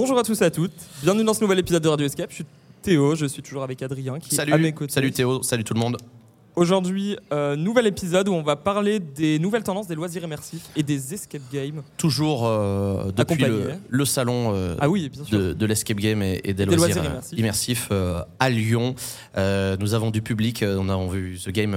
Bonjour à tous et à toutes, bienvenue dans ce nouvel épisode de Radio Escape. Je suis Théo, je suis toujours avec Adrien qui est à mes Salut, côtés. salut Théo, salut tout le monde. Aujourd'hui, euh, nouvel épisode où on va parler des nouvelles tendances des loisirs immersifs et des escape games. Toujours euh, depuis le, le salon euh, Ah oui, de, de l'escape game et, et des, Des loisirs, loisirs immersifs. immersifs euh, à Lyon. Nous avons du public, on a vu The Game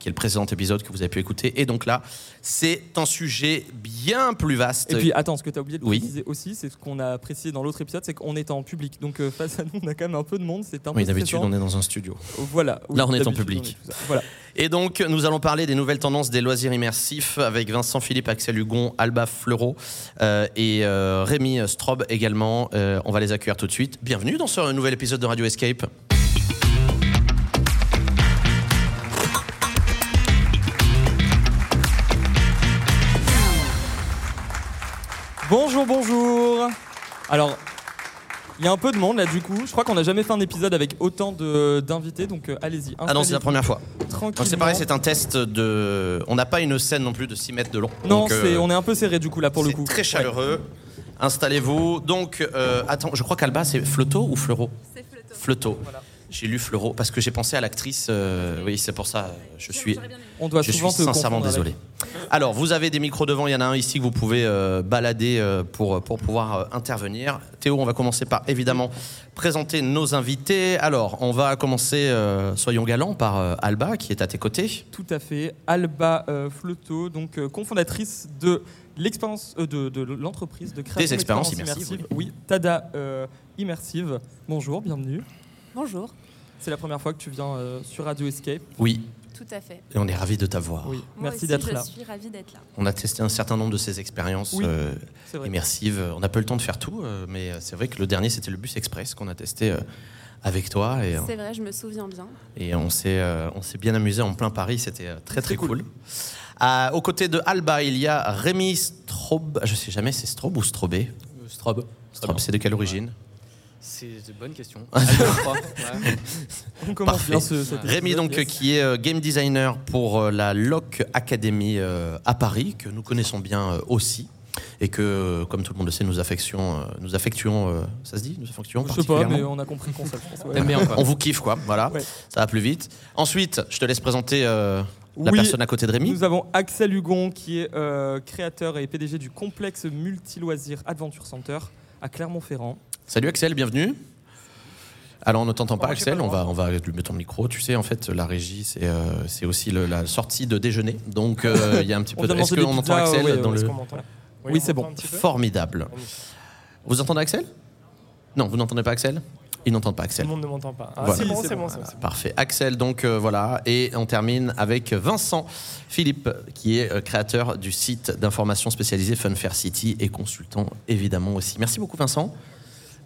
qui est le précédent épisode que vous avez pu écouter. Et donc là, c'est un sujet bien plus vaste. Et puis attends, ce que tu as oublié de Oui. préciser aussi, c'est ce qu'on a précisé dans l'autre épisode, c'est qu'on est en public. Donc face à nous, on a quand même un peu de monde, c'est un peu oui, d'habitude, on est dans un studio. Voilà. Oui, Là, on est en public. on est. Voilà. Et donc, nous allons parler des nouvelles tendances des loisirs immersifs avec Vincent Philippe, Axel Hugon, Alba Fleuro euh, et euh, Rémi Strobe également. Euh, on va les accueillir tout de suite. Bienvenue dans ce nouvel épisode de Radio Escape. Bonjour, bonjour. Alors, il y a un peu de monde là du coup. Je crois qu'on n'a jamais fait un épisode avec autant de- d'invités, donc euh, allez-y. Ah non, c'est la première fois. Donc, C'est pareil, c'est un test de. On n'a pas une scène non plus de 6 mètres de long. Non, Donc, euh, c'est- on est un peu serré du coup là pour le c'est coup. très chaleureux. Installez-vous. Donc, euh, attends, je crois qu'Alba, c'est Floto ou Fleuro C'est flottant. Floto. Voilà. J'ai lu Fleuro parce que j'ai pensé à l'actrice. euh, oui, c'est pour ça. Je suis. On doit Je suis sincèrement désolé. Alors, vous avez des micros devant. Il y en a un ici que vous pouvez euh, balader euh, pour, pour pouvoir euh, intervenir. Théo, on va commencer par évidemment présenter nos invités. Alors, on va commencer, euh, soyons galants, par euh, Alba qui est à tes côtés. Tout à fait. Alba euh, Floto, donc euh, cofondatrice de l'expérience euh, de, de l'entreprise de création Des expériences d'expériences immersives, Oui, Tada euh, Immersive. Bonjour, bienvenue. Bonjour. C'est la première fois que tu viens euh, sur Radio Escape. Oui, Tout à fait. et on est ravis de t'avoir. Oui, Moi merci d'être je là. suis ravie d'être là. On a testé un certain nombre de ces expériences Oui, euh, C'est vrai. immersives. On n'a pas eu le temps de faire tout, euh, mais c'est vrai que le dernier, c'était le bus express qu'on a testé euh, avec toi. Et, C'est vrai, je me souviens bien. Et on s'est euh, on s'est bien amusé en plein Paris, c'était euh, très très Très cool. cool. Euh, aux côtés de Alba, il y a Rémi Strobe. Je sais jamais, c'est Strobe ou Strobe. Strobe, c'est de quelle origine? C'est une bonne question. Ouais. On commence Parfait. bien ce, Rémi, donc, yes. qui est euh, game designer pour euh, la Lock Academy euh, à Paris, que nous connaissons bien aussi. Et que, comme tout le monde le sait, nous affections, nous affectuons, ça se dit, nous affections Je sais pas, particulièrement. mais on a compris le concept. je pense, ouais. T'aimes bien quoi On vous kiffe, quoi. Voilà, Ouais. ça va plus vite. Ensuite, je te laisse présenter euh, la Oui, personne à côté de Rémi. Nous avons Axel Hugon qui est euh, créateur et PDG du complexe multi-loisirs Adventure Center à Clermont-Ferrand. Salut Axel, bienvenue. Alors on ne t'entend pas Axel, on va, on va lui mettre ton micro. Tu sais, en fait, la régie, c'est euh, c'est aussi le- la sortie de déjeuner. Donc euh, il y a un petit peu de... Est-ce qu'on entend Axel ouais, dans ouais, le... Oui, c'est bon. Formidable. Vous entendez Axel? Non, vous n'entendez pas Axel? Ils n'entendent pas Tout Axel. le monde ne m'entend pas. Ah, Voilà. c'est bon, c'est bon, bon, bon. parfait. Axel, donc euh, voilà. Et on termine avec Vincent Philippe, qui est euh, créateur du site d'information spécialisé Funfair City et consultant évidemment aussi. Merci beaucoup Vincent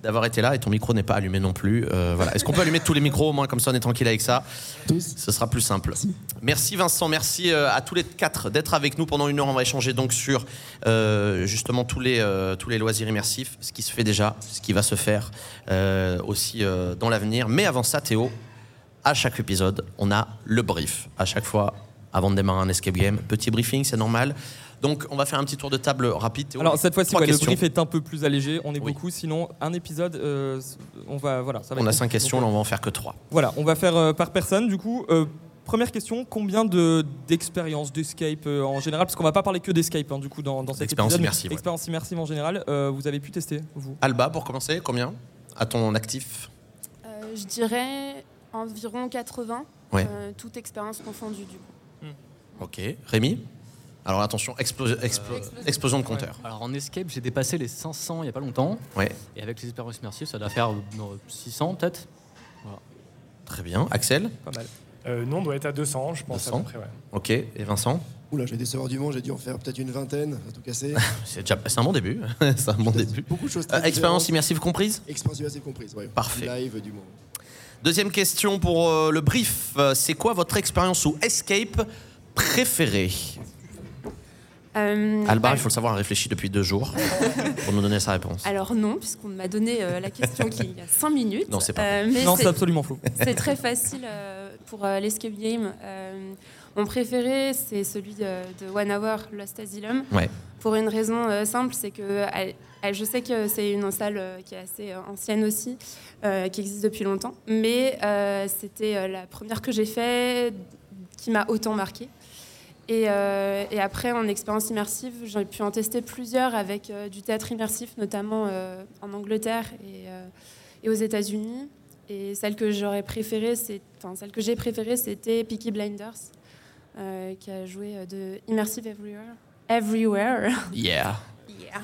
d'avoir été là et ton micro n'est pas allumé non plus. Euh, voilà. Est-ce qu'on peut allumer tous les micros au moins comme ça on est tranquille avec ça? Ce sera plus simple. Merci Vincent, merci euh, à tous les quatre d'être avec nous pendant une heure. On va échanger donc sur euh, justement tous les, euh, tous les loisirs immersifs, ce qui se fait déjà, ce qui va se faire aussi dans l'avenir. Mais avant ça, Théo, à chaque épisode, on a le brief. À chaque fois, avant de démarrer un escape game, petit briefing, c'est normal. Donc, on va faire un petit tour de table rapide. Théo. Alors cette fois-ci, ouais, le brief est un peu plus allégé. On est Oui. beaucoup. Sinon, un épisode, euh, on va voilà, ça va On être a cinq questions, là, on va en faire que trois. Voilà, on va faire euh, par personne. Du coup, euh, première question combien de d'expériences d'escape euh, en général? Parce qu'on va pas parler que d'escape hein, du coup dans, dans cet D'expérience épisode. mais immersive, ouais. Expérience immersive en général. euh, vous avez pu tester vous? Alba, pour commencer, combien À ton actif? Euh, je dirais environ 80, Ouais. euh, toute expérience confondue du coup. Ok. Rémi? Alors attention, explo- explo- explosion de compteur. Alors en escape, j'ai dépassé les 500 il y a pas longtemps. Ouais. Et avec les expériences immersives, ça doit faire euh, 600 peut-être. Très bien. Axel Pas mal. Euh, nous, on doit être à 200, je pense 200. à peu près. Ouais. Ok. Et Vincent Oula, j'ai décevoir du monde, j'ai dû en faire peut-être une vingtaine, à tout casser. C'est déjà c'est un bon début. c'est un bon début. Beaucoup de choses Euh, expérience immersive comprise Expérience immersive comprise, ouais. Parfait. Live du monde. Deuxième question pour euh, le brief. Euh, C'est quoi votre expérience ou escape préférée? Euh, Alba, bah, il faut le savoir, a réfléchi depuis deux jours pour nous donner sa réponse. Alors non, puisqu'on m'a donné euh, la question qui il y a 5 minutes. Non, c'est pas Euh, mais Non, c'est- absolument faux. C'est très facile euh, pour euh, l'escape game. Euh, mon préféré, c'est celui de, de One Hour Lost Asylum. Ouais. Pour une raison euh, simple, c'est que Je sais que c'est une salle euh, qui est assez ancienne aussi, euh, qui existe depuis longtemps, mais euh, c'était euh, la première que j'ai faite qui m'a autant marqué. Et, euh, et après, en expérience immersive, j'ai pu en tester plusieurs avec euh, du théâtre immersif, notamment euh, en Angleterre et, euh, et aux États-Unis. Et celle que j'aurais préférée, c'est, enfin celle que j'ai préférée, c'était Peaky Blinders, euh, qui a joué de Immersive Everywhere. Everywhere. Yeah. yeah.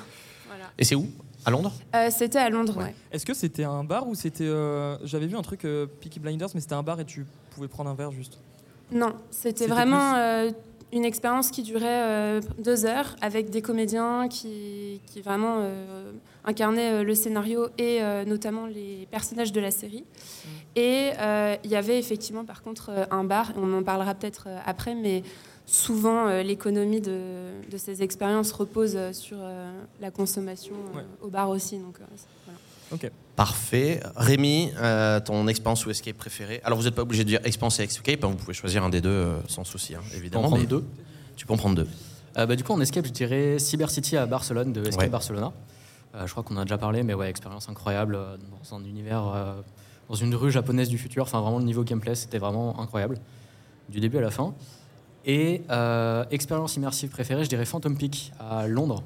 Voilà. Et c'est où? À Londres? Euh, c'était à Londres, ouais. Est-ce que c'était un bar ou c'était. euh, J'avais vu un truc euh, Peaky Blinders, mais c'était un bar et tu pouvais prendre un verre juste? Non, c'était vraiment euh, une expérience qui durait euh, deux heures avec des comédiens qui, qui vraiment euh, incarnaient euh, le scénario et notamment les personnages de la série. Et euh, il y avait effectivement par contre un bar, on en parlera peut-être après, mais souvent euh, l'économie de, de ces expériences repose euh, sur euh, la consommation Ouais. au bar aussi. Donc. Ok. Parfait. Rémi, euh, ton expérience ou escape préférée Alors, vous n'êtes pas obligé de dire expérience et escape, hein, vous pouvez choisir un des deux euh, sans souci, hein, évidemment. prendre mais deux Tu peux en prendre deux. Euh, bah, du coup, en escape, je dirais Cyber City à Barcelone, de Escape Ouais. Barcelona. Euh, je crois qu'on en a déjà parlé, mais ouais, expérience incroyable euh, dans un univers, euh, dans une rue japonaise du futur. Enfin, vraiment, le niveau gameplay, c'était vraiment incroyable, du début à la fin. Et euh, expérience immersive préférée, je dirais Phantom Peak à Londres,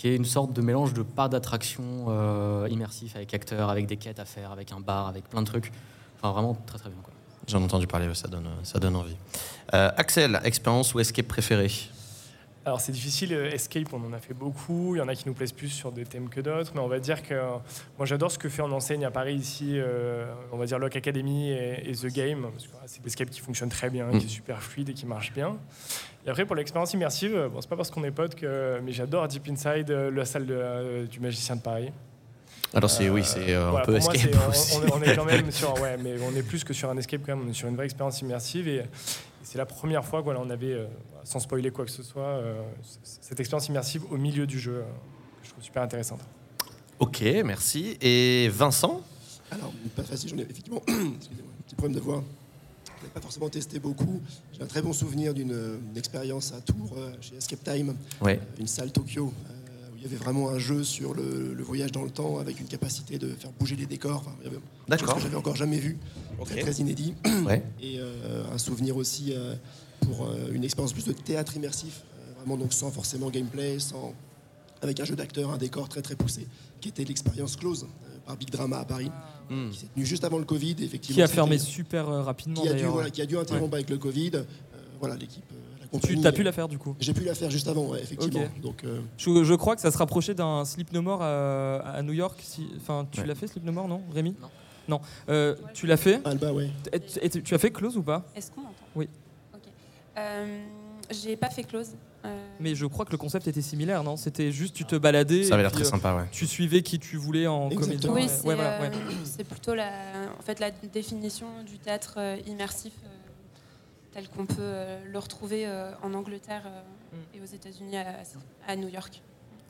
qui est une sorte de mélange de parc d'attractions euh, immersif avec acteurs, avec des quêtes à faire, avec un bar, avec plein de trucs. Enfin, vraiment très très bien. J'en ai entendu parler, ça donne, ça donne envie. Euh, Axel, expérience ou escape préférée? Alors c'est difficile, euh, Escape, on en a fait beaucoup. Il y en a qui nous plaisent plus sur des thèmes que d'autres, mais on va dire que euh, moi j'adore ce que fait en enseigne à Paris ici, euh, on va dire Lock Academy et, et The Game, parce que c'est des escapes qui fonctionnent très bien, Mm. qui est super fluide et qui marche bien. Et après pour l'expérience immersive, bon c'est pas parce qu'on est potes que, mais j'adore Deep Inside, la salle de, du magicien de Paris. Alors, c'est, oui, c'est euh, un voilà, peu pour moi, escape aussi. On, est, on est quand même sur, ouais, mais on est plus que sur un escape quand même. On est sur une vraie expérience immersive et c'est la première fois voilà, on avait, euh, sans spoiler quoi que ce soit, euh, cette expérience immersive au milieu du jeu euh, que je trouve super intéressante. Ok, merci. Et Vincent? Alors, pas facile, j'en ai effectivement excusez-moi, un petit problème de voix. Je n'ai pas forcément testé beaucoup. J'ai un très bon souvenir d'une une expérience à Tours, euh, chez Escape Time, Ouais. euh, une salle Tokyo, euh, il y avait vraiment un jeu sur le, le voyage dans le temps avec une capacité de faire bouger les décors. Enfin, il y avait quelque chose D'accord. que j'avais encore jamais vu, très, très inédit. Ouais. Et euh, un souvenir aussi euh, pour euh, une expérience plus de théâtre immersif, euh, vraiment donc sans forcément gameplay, sans, avec un jeu d'acteur, un décor très très poussé, qui était l'expérience close euh, par Big Drama à Paris, Hmm. qui s'est tenue juste avant le Covid, effectivement. Qui a fermé super rapidement qui a, dû, d'ailleurs. voilà, qui a dû interrompre avec le Covid. Euh, voilà, l'équipe, la Tu as pu la faire du coup J'ai pu la faire juste avant, ouais, effectivement. Donc, euh, je, je crois que ça se rapprochait d'un Sleep No More à, à New York. Si, enfin, tu Ouais. l'as fait Sleep No More, non, Rémi Non. Non. Euh, tu l'as fait Alba, ouais. Et- et tu- as fait Close ou pas Est-ce qu'on m'entend Oui. Ok. Euh, j'ai pas fait close. Euh, Mais je crois que le concept était similaire, non? C'était juste tu te baladais. Ça avait l'air très sympa, ouais. Tu suivais qui tu voulais en comédien. Oui, c'est Ouais, voilà, plutôt la, en fait, la définition du théâtre immersif euh, tel qu'on peut euh, le retrouver euh, en Angleterre euh, Mm. et aux États-Unis à, à New York.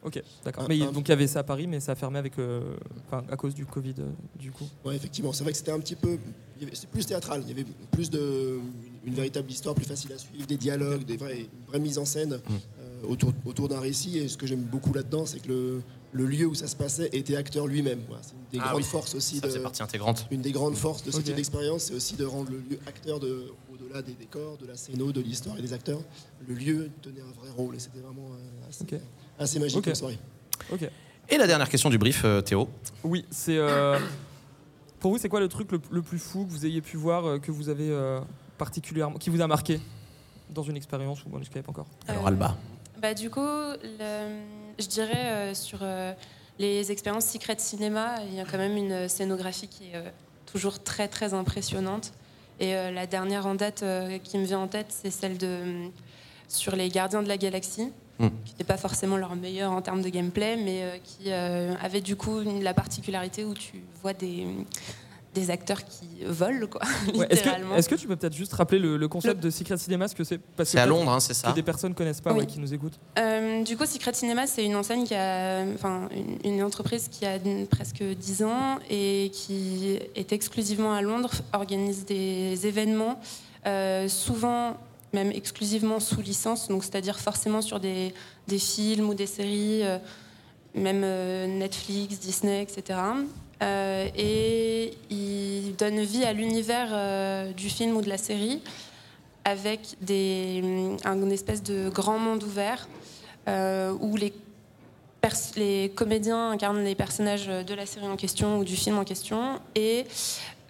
Ok, d'accord. Un- Mais donc il y avait ça à Paris, mais ça a fermé avec, euh, enfin, à cause du Covid, du coup. Ouais, effectivement. C'est vrai que c'était un petit peu. C'est plus théâtral. Il y avait plus de. Une, une véritable histoire plus facile à suivre, des dialogues, des vrais, une vraie mise en scène euh, autour, autour d'un récit. Et ce que j'aime beaucoup là-dedans, c'est que le, le lieu où ça se passait était acteur lui-même. Voilà, c'est une des Ah grandes oui. forces aussi Ça de. faisait partie intégrante. Une des grandes forces de ce Ok. type d'expérience, c'est aussi de rendre le lieu acteur de, au-delà des décors, de la scéno, de l'histoire et des acteurs. Le lieu tenait un vrai rôle et c'était vraiment euh, assez, magique Ok. comme soirée. Et la dernière question du brief, euh, Théo. Oui, c'est. euh, pour vous, c'est quoi le truc le, le plus fou que vous ayez pu voir, euh, que vous avez euh, particulièrement, qui vous a marqué dans une expérience ou en escape encore? Alors, Euh, Alba. Bah, du coup, le- je dirais euh, sur euh, les expériences Secret Cinéma, il y a quand même une scénographie qui est euh, toujours très très impressionnante. Et la dernière en date qui me vient en tête, c'est celle de sur les Gardiens de la Galaxie, Mm. qui n'était pas forcément leur meilleur en termes de gameplay, mais qui avait du coup la particularité où tu vois des des acteurs qui volent quoi, Ouais, Est-ce que, que tu peux peut-être juste rappeler le, le concept de Secret Cinema, ce que c'est Parce que C'est à Londres, hein, c'est Que ça des personnes connaissent pas, Oui. ouais, qui nous écoutent. Euh, du coup, Secret Cinema, c'est une enseigne qui a, enfin, une, une entreprise qui a presque 10 ans et qui est exclusivement à Londres, organise des événements, euh, souvent même exclusivement sous licence, donc c'est-à-dire forcément sur des, des films ou des séries. euh, même euh, Netflix, Disney, etc. Euh, et il donne vie à l'univers euh, du film ou de la série avec des, un- une espèce de grand monde ouvert euh, où les, les comédiens incarnent les personnages de la série en question ou du film en question. Et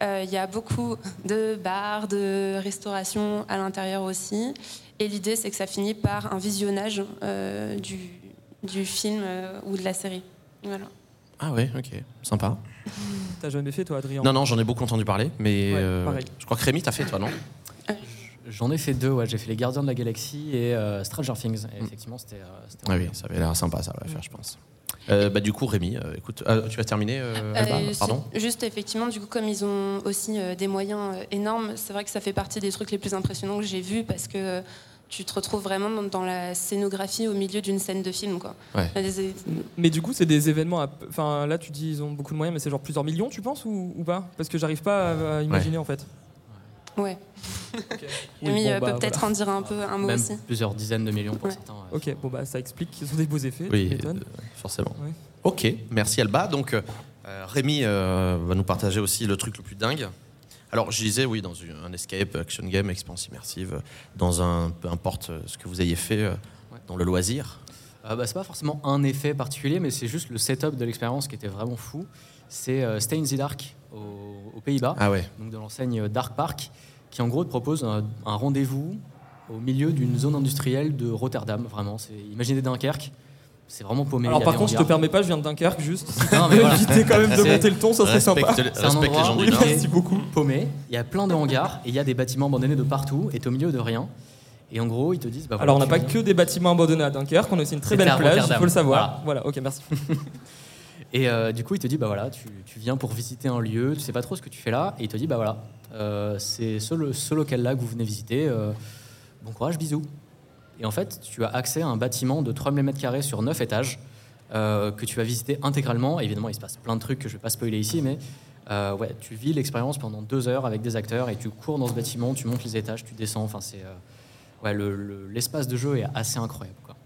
il y a beaucoup de bars, de restauration à l'intérieur aussi. Et l'idée, c'est que ça finit par un visionnage du, du film ou de la série. Voilà. Ah ouais, ok, sympa. T'as jamais fait toi, Adrien Non, non, j'en ai beaucoup entendu parler, mais Ouais, euh, pareil. je crois que Rémi, t'as fait toi, non? J'en ai fait deux, ouais. J'ai fait Les Gardiens de la Galaxie et euh, Stranger Things. Et effectivement, c'était. euh, Ah oui, ça avait l'air sympa, ça va faire, je pense. Euh, bah, du coup, Rémi, euh, écoute, euh, tu vas terminer euh, Alba Euh, Pardon? Juste effectivement, du coup, comme ils ont aussi euh, des moyens euh, énormes, c'est vrai que ça fait partie des trucs les plus impressionnants que j'ai vus parce que euh, tu te retrouves vraiment dans, la scénographie au milieu d'une scène de film. Quoi. Ouais. Des- Mais du coup, c'est des événements. à- Enfin, là, tu dis ils ont beaucoup de moyens, mais c'est genre plusieurs millions, tu penses ou, ou pas? Parce que j'arrive pas à, à imaginer en fait. Ouais. Oui, Rémi bon, euh, bah, peut peut-être en dire un peu un mot Même aussi. plusieurs dizaines de millions pour Ouais. certains. ouais. Ok, bon bah ça explique qu'ils ont des beaux effets. Oui, euh, forcément. Ouais. Ok, merci Alba. Donc, euh, Rémi euh, va nous partager aussi le truc le plus dingue. Alors, je disais, oui, dans une- un escape, action game, expérience immersive, euh, dans un, peu importe euh, ce que vous ayez fait euh, Ouais. dans le loisir. Euh, bah, c'est pas forcément un effet particulier, mais c'est juste le setup de l'expérience qui était vraiment fou. C'est euh, Stay in the Dark au- aux Pays-Bas, Ah ouais, donc de l'enseigne Dark Park, qui en gros te propose un, un rendez-vous au milieu d'une zone industrielle de Rotterdam. Vraiment, c'est imaginez Dunkerque, c'est vraiment paumé. Alors il y a par contre, je te permets pas, je viens de Dunkerque, juste. Non, mais voilà. Éviter quand même de monter le ton, ça serait sympa. C'est un respecte les endroit gens du Merci beaucoup. paumé, il y a plein de hangars et il y a des bâtiments abandonnés de partout et t'es au milieu de rien. Et en gros, ils te disent bah, voilà, Alors on n'a pas viens- que des bâtiments abandonnés à Dunkerque, on a aussi une très belle plage, il faut le savoir. Voilà, ok, merci. Et euh, du coup, il te dit bah voilà, tu, tu viens pour visiter un lieu, tu sais pas trop ce que tu fais là, et il te dit bah voilà, euh, c'est ce, lo- ce local-là que vous venez visiter. euh, bon courage, bisous. Et en fait, tu as accès à un bâtiment de 3000 m2 sur 9 étages euh, que tu vas visiter intégralement. Évidemment, il se passe plein de trucs que je vais pas spoiler ici, mais euh, ouais, tu vis l'expérience pendant deux heures avec des acteurs et tu cours dans ce bâtiment, tu montes les étages, tu descends. Enfin, c'est euh, ouais, le- le- l'espace de jeu est assez incroyable. Quoi.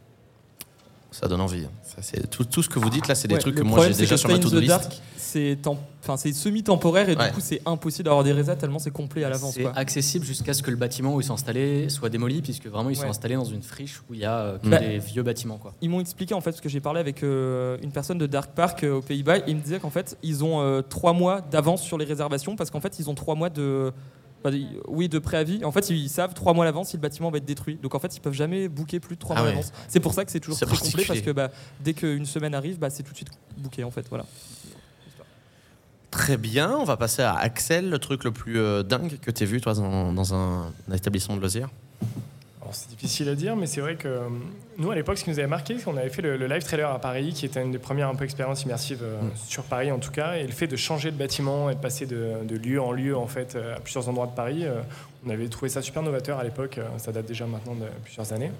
Ça donne envie. Ça, c'est tout, tout ce que vous dites là, c'est des Ouais, trucs que moi j'ai déjà sur ma to-do list. Dark, c'est tem- enfin, c'est semi-temporaire et Ouais. du coup c'est impossible d'avoir des résas tellement c'est complet à l'avance. C'est accessible jusqu'à ce que le bâtiment où ils sont installés soit démoli, puisque vraiment ils sont installés dans une friche où il y a euh, que Bah- des vieux bâtiments. Quoi. Ils m'ont expliqué en fait, parce que j'ai parlé avec euh, une personne de Dark Park euh, aux Pays-Bas, ils me disaient qu'en fait ils ont euh, trois mois d'avance sur les réservations parce qu'en fait ils ont trois mois de. oui, de préavis. En fait, ils savent trois mois à l'avance si le bâtiment va être détruit. Donc en fait, ils peuvent jamais booker plus de trois Ah mois à ouais. l'avance. C'est pour ça que c'est toujours très complet parce que bah, dès qu'une semaine arrive, bah, c'est tout de suite booké en fait. Voilà. Très bien, on va passer à Axel, le truc le plus euh, dingue que tu as vu toi dans, dans un, un établissement de loisirs. Alors, c'est difficile à dire, mais c'est vrai que euh, nous, à l'époque, ce qui nous avait marqué, c'est qu'on avait fait le, le live trailer à Paris, qui était une des premières un peu expériences immersives euh, sur Paris en tout cas, et le fait de changer de bâtiment et de passer de, de lieu en lieu en fait à plusieurs endroits de Paris, on avait trouvé ça super novateur à l'époque. ça date déjà maintenant de plusieurs années.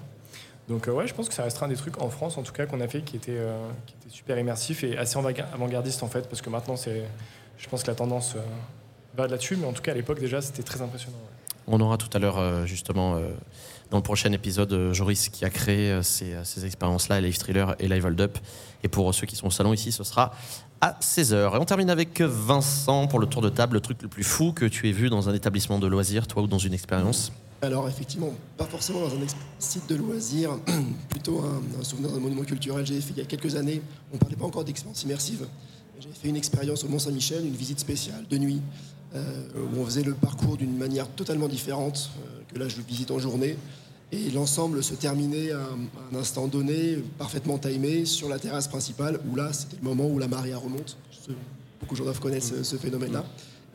Donc euh, ouais, je pense que ça restera un des trucs en France en tout cas qu'on a fait qui était, euh, qui était super immersif et assez avant- avant-gardiste en fait, parce que maintenant c'est, je pense que la tendance euh, va là-dessus, mais en tout cas à l'époque déjà c'était très impressionnant. ouais. On aura tout à l'heure, euh, justement, euh, dans le prochain épisode, euh, Joris qui a créé euh, ces, ces expériences-là, Live Thriller et Live Hold Up. Et pour ceux qui sont au salon ici, ce sera à 16h. Et on termine avec Vincent pour le tour de table, le truc le plus fou que tu aies vu dans un établissement de loisirs, toi, ou dans une expérience. Alors effectivement, pas forcément dans un site de loisirs, plutôt un, un souvenir d'un monument culturel. J'ai fait il y a quelques années, on ne parlait pas encore d'expérience immersive. J'ai fait une expérience au Mont-Saint-Michel, une visite spéciale de nuit, euh, où on faisait le parcours d'une manière totalement différente euh, que là je visite en journée. Et l'ensemble se terminait à un, instant donné, parfaitement timé, sur la terrasse principale, où là c'était le moment où la marée remonte. Beaucoup de gens doivent connaître ce, phénomène-là.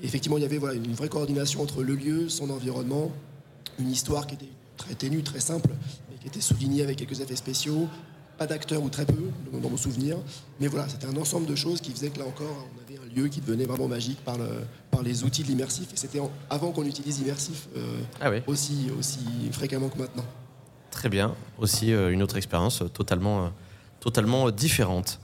Effectivement, il y avait voilà, une vraie coordination entre le lieu, son environnement, une histoire qui était très ténue, très simple, mais qui était soulignée avec quelques effets spéciaux, pas d'acteurs ou très peu dans, mon souvenir, mais voilà, c'était un ensemble de choses qui faisait que là encore, on avait un lieu qui devenait vraiment magique par, le, par les outils de l'immersif, et c'était avant qu'on utilise immersif euh, Ah oui. aussi, aussi fréquemment que maintenant. Très bien. Aussi euh, une autre expérience euh, totalement, euh, totalement différente.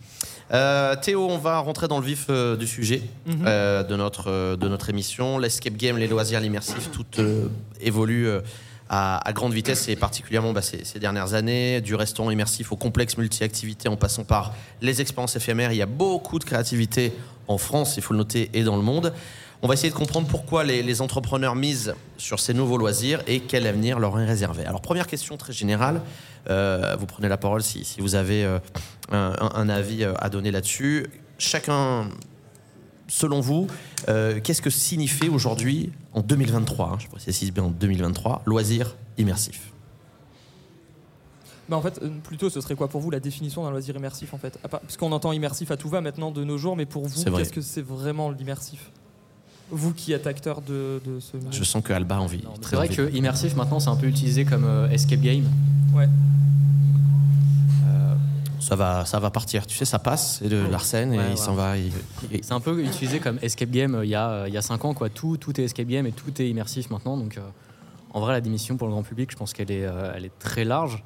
Euh, Théo, on va rentrer dans le vif euh, du sujet Mhm. euh, de, notre, euh, de notre émission. L'escape game, les loisirs, l'immersif, tout euh, évolue à, grande vitesse et particulièrement bah, ces, dernières années, du restaurant immersif au complexe multi-activité en passant par les expériences éphémères. Il y a beaucoup de créativité en France, il faut le noter, et dans le monde. On va essayer de comprendre pourquoi les, entrepreneurs misent sur ces nouveaux loisirs et quel avenir leur est réservé. Alors première question très générale, euh, vous prenez la parole si, vous avez euh, un, avis euh, à donner là-dessus. Chacun, selon vous, qu'est-ce que signifie aujourd'hui, en 2023, hein, je précise bien en 2023, loisir immersif? Bah en fait, plutôt, ce serait quoi pour vous la définition d'un loisir immersif en fait? Parce qu'on entend immersif à tout va maintenant de nos jours, mais pour vous, qu'est-ce que c'est vraiment l'immersif? Vous qui êtes acteur de, ce Je sens que Alba a envie. C'est vrai que immersif maintenant c'est un peu utilisé comme euh, escape game. Ouais. Euh, ça va, ça va partir. Tu sais, ça passe, c'est de l'arsène et il s'en va. C'est un peu utilisé comme escape game euh, il y a, il y a 5 ans. Quoi. Tout, tout est escape game et tout est immersif maintenant. Donc en vrai, la démission pour le grand public, je pense qu'elle est, elle est très large.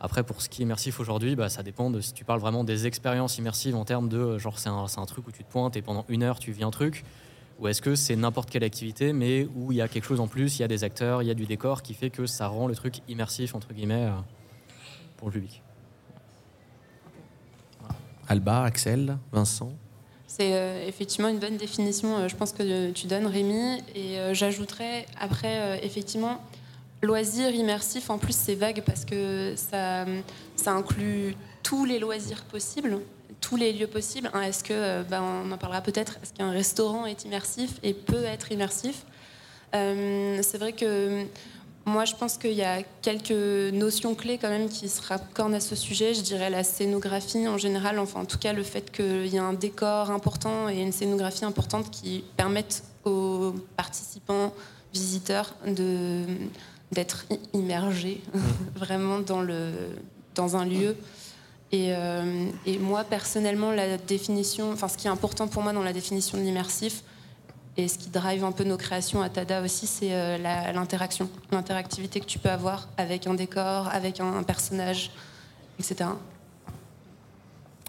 Après, pour ce qui est immersif aujourd'hui, bah, ça dépend de si tu parles vraiment des expériences immersives en termes de genre c'est un, un, truc où tu te pointes et pendant une heure tu vis un truc. Ou est-ce que c'est n'importe quelle activité, mais où il y a quelque chose en plus, il y a des acteurs, il y a du décor qui fait que ça rend le truc immersif, entre guillemets, euh, pour le public Alba, Axel, Vincent c'est euh, effectivement une bonne définition, euh, je pense que tu donnes, Rémi. Et j'ajouterais après, effectivement, loisir immersif, en plus c'est vague parce que ça, ça inclut tous les loisirs possibles tous les lieux possibles. Hein, est-ce que, euh, ben, on en parlera peut-être, est-ce qu'un restaurant est immersif et peut être immersif? Euh, C'est vrai que moi, je pense qu'il y a quelques notions clés quand même qui se raccordent à ce sujet. Je dirais la scénographie en général, enfin en tout cas le fait qu'il y a un décor important et une scénographie importante qui permettent aux participants, visiteurs de d'être immergés mmh. vraiment dans, le, dans un lieu. Euh, et, moi, personnellement, la définition, enfin, ce qui est important pour moi dans la définition de l'immersif, et ce qui drive un peu nos créations à Tada aussi, c'est euh, l'interaction, l'interactivité que tu peux avoir avec un décor, avec un, personnage, etc.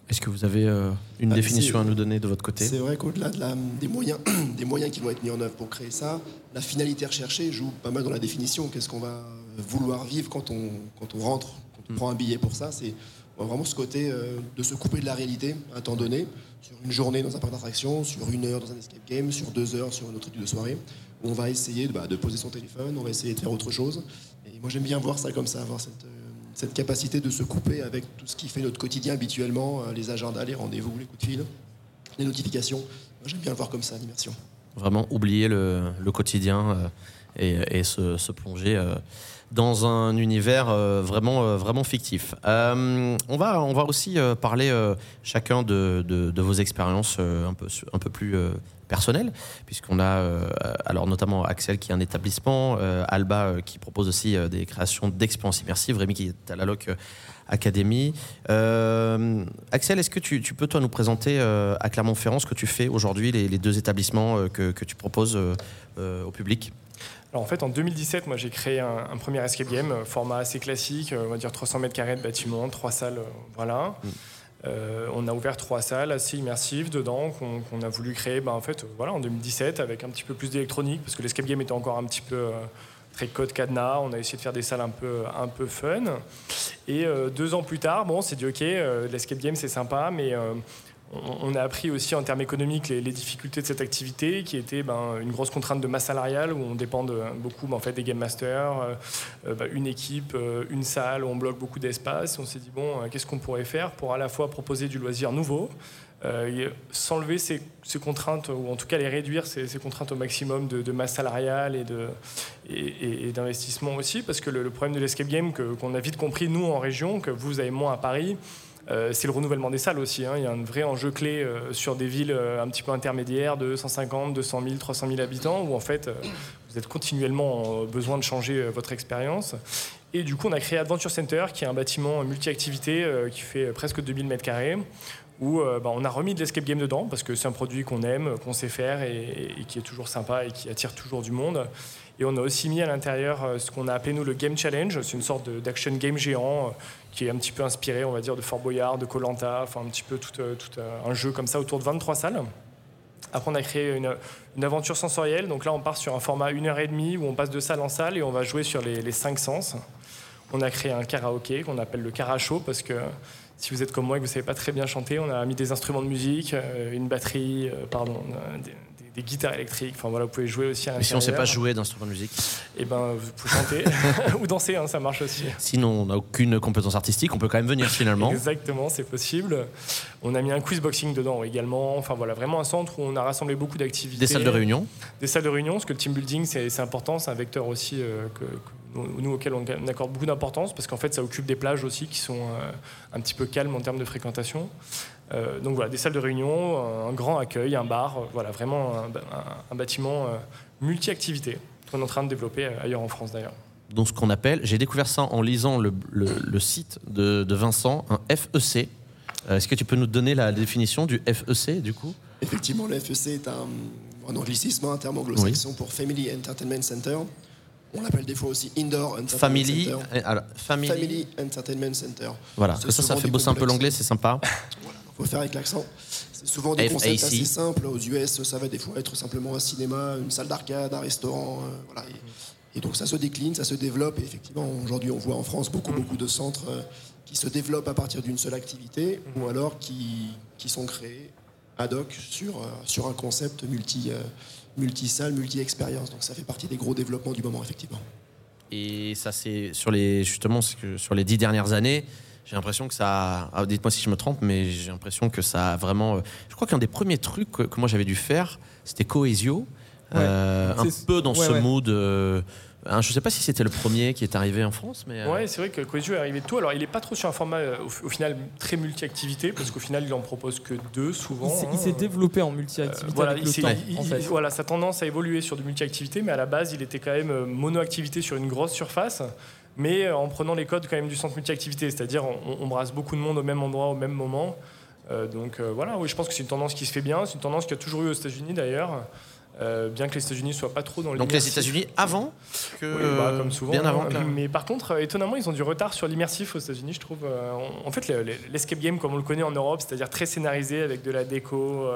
Est-ce que vous avez euh, une ah, définition à nous donner de votre côté? C'est vrai qu'au-delà de des, moyens, des moyens qui vont être mis en œuvre pour créer ça, la finalité recherchée joue pas mal dans la définition. Qu'est-ce qu'on va vouloir vivre quand on, quand on rentre, quand on mm. prend un billet pour ça? C'est vraiment ce côté euh, de se couper de la réalité à un temps donné, sur une journée dans un parc d'attraction, sur une heure dans un escape game, sur deux heures sur un autre type de soirée, où on va essayer bah, de poser son téléphone, on va essayer de faire autre chose. Et moi j'aime bien voir ça comme ça, avoir cette, euh, capacité de se couper avec tout ce qui fait notre quotidien habituellement, euh, les agendas, les rendez-vous, les coups de fil, les notifications. J'aime bien le voir comme ça, l'immersion. Vraiment oublier le, quotidien et, et se, plonger dans un univers euh, vraiment, euh, vraiment fictif. Euh, on, va, on va aussi parler chacun de, de, vos expériences un, peu, un peu plus personnelles, puisqu'on a alors notamment Axel qui est un établissement, Alba qui propose aussi des créations d'expériences immersives, Rémi qui est à la Loc Academy. Axel, est-ce que tu, tu, peux toi nous présenter à Clermont-Ferrand ce que tu fais aujourd'hui, les, les, deux établissements que, que tu proposes au public? Alors en fait, en 2017, moi j'ai créé un, premier escape game, euh, format assez classique, euh, on va dire 300 mètres carrés de bâtiment, trois salles, euh, voilà. Mm. on a ouvert trois salles assez immersives dedans qu'on a voulu créer bah, en fait, voilà, en 2017 avec un petit peu plus d'électronique parce que l'escape game était encore un petit peu très code cadenas. On a essayé de faire des salles un peu, un peu fun. Et deux ans plus tard, bon, c'est dit ok, l'escape game c'est sympa, mais on a appris aussi en termes économiques les, difficultés de cette activité, qui était ben, une grosse contrainte de masse salariale, où on dépend beaucoup ben, en fait, des game masters, euh, euh, ben, une équipe, euh, une salle, où on bloque beaucoup d'espace. On s'est dit, bon, qu'est-ce qu'on pourrait faire pour à la fois proposer du loisir nouveau, s'enlever ces, contraintes, ou en tout cas les réduire, ces, contraintes au maximum de, masse salariale et, d'investissement aussi, parce que le, problème de l'escape game qu'on a vite compris, nous, en région, que vous avez moins à Paris, c'est le renouvellement des salles aussi. Hein. Il y a un vrai enjeu clé euh, sur des villes euh, un petit peu intermédiaires de 150, 200 000, 300 000 habitants, où en fait vous êtes continuellement en besoin de changer votre expérience. Et du coup, on a créé Adventure Center, qui est un bâtiment multi-activité qui fait presque 2000 mètres carrés, où bah, on a remis de l'escape game dedans, parce que c'est un produit qu'on aime, qu'on sait faire et, qui est toujours sympa et qui attire toujours du monde. Et on a aussi mis à l'intérieur euh, ce qu'on a appelé nous le Game Challenge. C'est une sorte d'action game géant euh, qui est un petit peu inspiré, on va dire, de Fort Boyard, de Colanta, enfin un petit peu tout, euh, un jeu comme ça autour de 23 salles. Après, on a créé une, aventure sensorielle. Donc là, on part sur un format 1 heure et demie où on passe de salle en salle et on va jouer sur les, les cinq sens. On a créé un karaoké qu'on appelle le karacho parce que si vous êtes comme moi et que vous ne savez pas très bien chanter, on a mis des instruments de musique, une batterie, pardon, des- guitares électriques. Enfin voilà, vous pouvez jouer aussi à Mais si on ne sait pas jouer d'instrument de musique, Et ben, vous pouvez chanter ou danser, hein, ça marche aussi. sinon on n'a aucune compétence artistique, on peut quand même venir finalement. Exactement, c'est possible. On a mis un quiz boxing dedans également. Enfin voilà, vraiment un centre où on a rassemblé beaucoup d'activités. Des salles de réunion. Des salles de réunion, parce que le team building, c'est important, c'est un vecteur aussi euh, que, que nous, auquel on on accorde beaucoup d'importance, parce qu'en fait, ça occupe des plages aussi qui sont euh, un petit peu calmes en termes de fréquentation. Euh, donc voilà, des salles de réunion, un grand accueil, un bar, euh, voilà, vraiment un, un- un bâtiment euh, multi-activité qu'on est en train de développer ailleurs en France d'ailleurs. Donc ce qu'on appelle, j'ai découvert ça en lisant le, le- le site de, de Vincent, un FEC. Euh, Est-ce que tu peux nous donner la définition du FEC du coup? Effectivement, le FEC est un, un anglicisme, un terme anglo-saxon pour Family Entertainment Center. On l'appelle des fois aussi Indoor Entertainment Family, Center. alors, family, Family Entertainment Center. Voilà, ça, ça fait bosser un peu l'anglais, c'est sympa. Faut faire avec l'accent. C'est souvent des concepts assez simples. Aux US, ça va des fois être simplement un cinéma, une salle d'arcade, un restaurant. euh, voilà. et, et donc ça se décline, ça se développe. Et effectivement, aujourd'hui, on voit en France beaucoup, beaucoup de centres euh, qui se développent à partir d'une seule activité ou alors qui, qui sont créés ad hoc sur, euh, sur un concept multi, multi-salle, multi-expérience. Donc ça fait partie des gros développements du moment, effectivement. Et ça, c'est sur les justement que sur les dix dernières années, j'ai l'impression que ça. a- ah, Dites-moi si je me trompe, mais j'ai l'impression que ça a vraiment. euh, Je crois qu'un des premiers trucs que, que moi j'avais dû faire, c'était Cohesio, euh, un peu dans ouais, ce ouais. mood. euh, hein, je sais pas si c'était le premier qui est arrivé en France, mais. euh, Ouais, c'est vrai que Coesio est arrivé tôt. Alors, il n'est pas trop sur un format, euh, au, au final, très multi-activité, parce qu'au final, il en propose que deux, souvent. Il s'est- hein. il s'est développé en Euh, multi-activité voilà, avec il le s'est- temps, il- en il- voilà, sa tendance a évolué sur du multi-activité, mais à la base, il était quand même mono-activité sur une grosse surface, mais euh, en prenant les codes quand même du centre multi-activité, c'est-à-dire on, on brasse beaucoup de monde au même endroit, au même moment. Euh, donc euh, voilà, oui, je pense que c'est une tendance qui se fait bien, c'est une tendance qu'il y a toujours eu aux États-Unis d'ailleurs, euh, bien que les États-Unis soient pas trop dans Donc les. États-Unis avant que Oui, bah, comme souvent. bien hein. avant. que- Mais par contre, étonnamment, ils ont du retard sur l'immersif aux États-Unis, je trouve. En- fait, le- le- l'escape game, comme on le connaît en Europe, c'est-à-dire très scénarisé avec de la déco,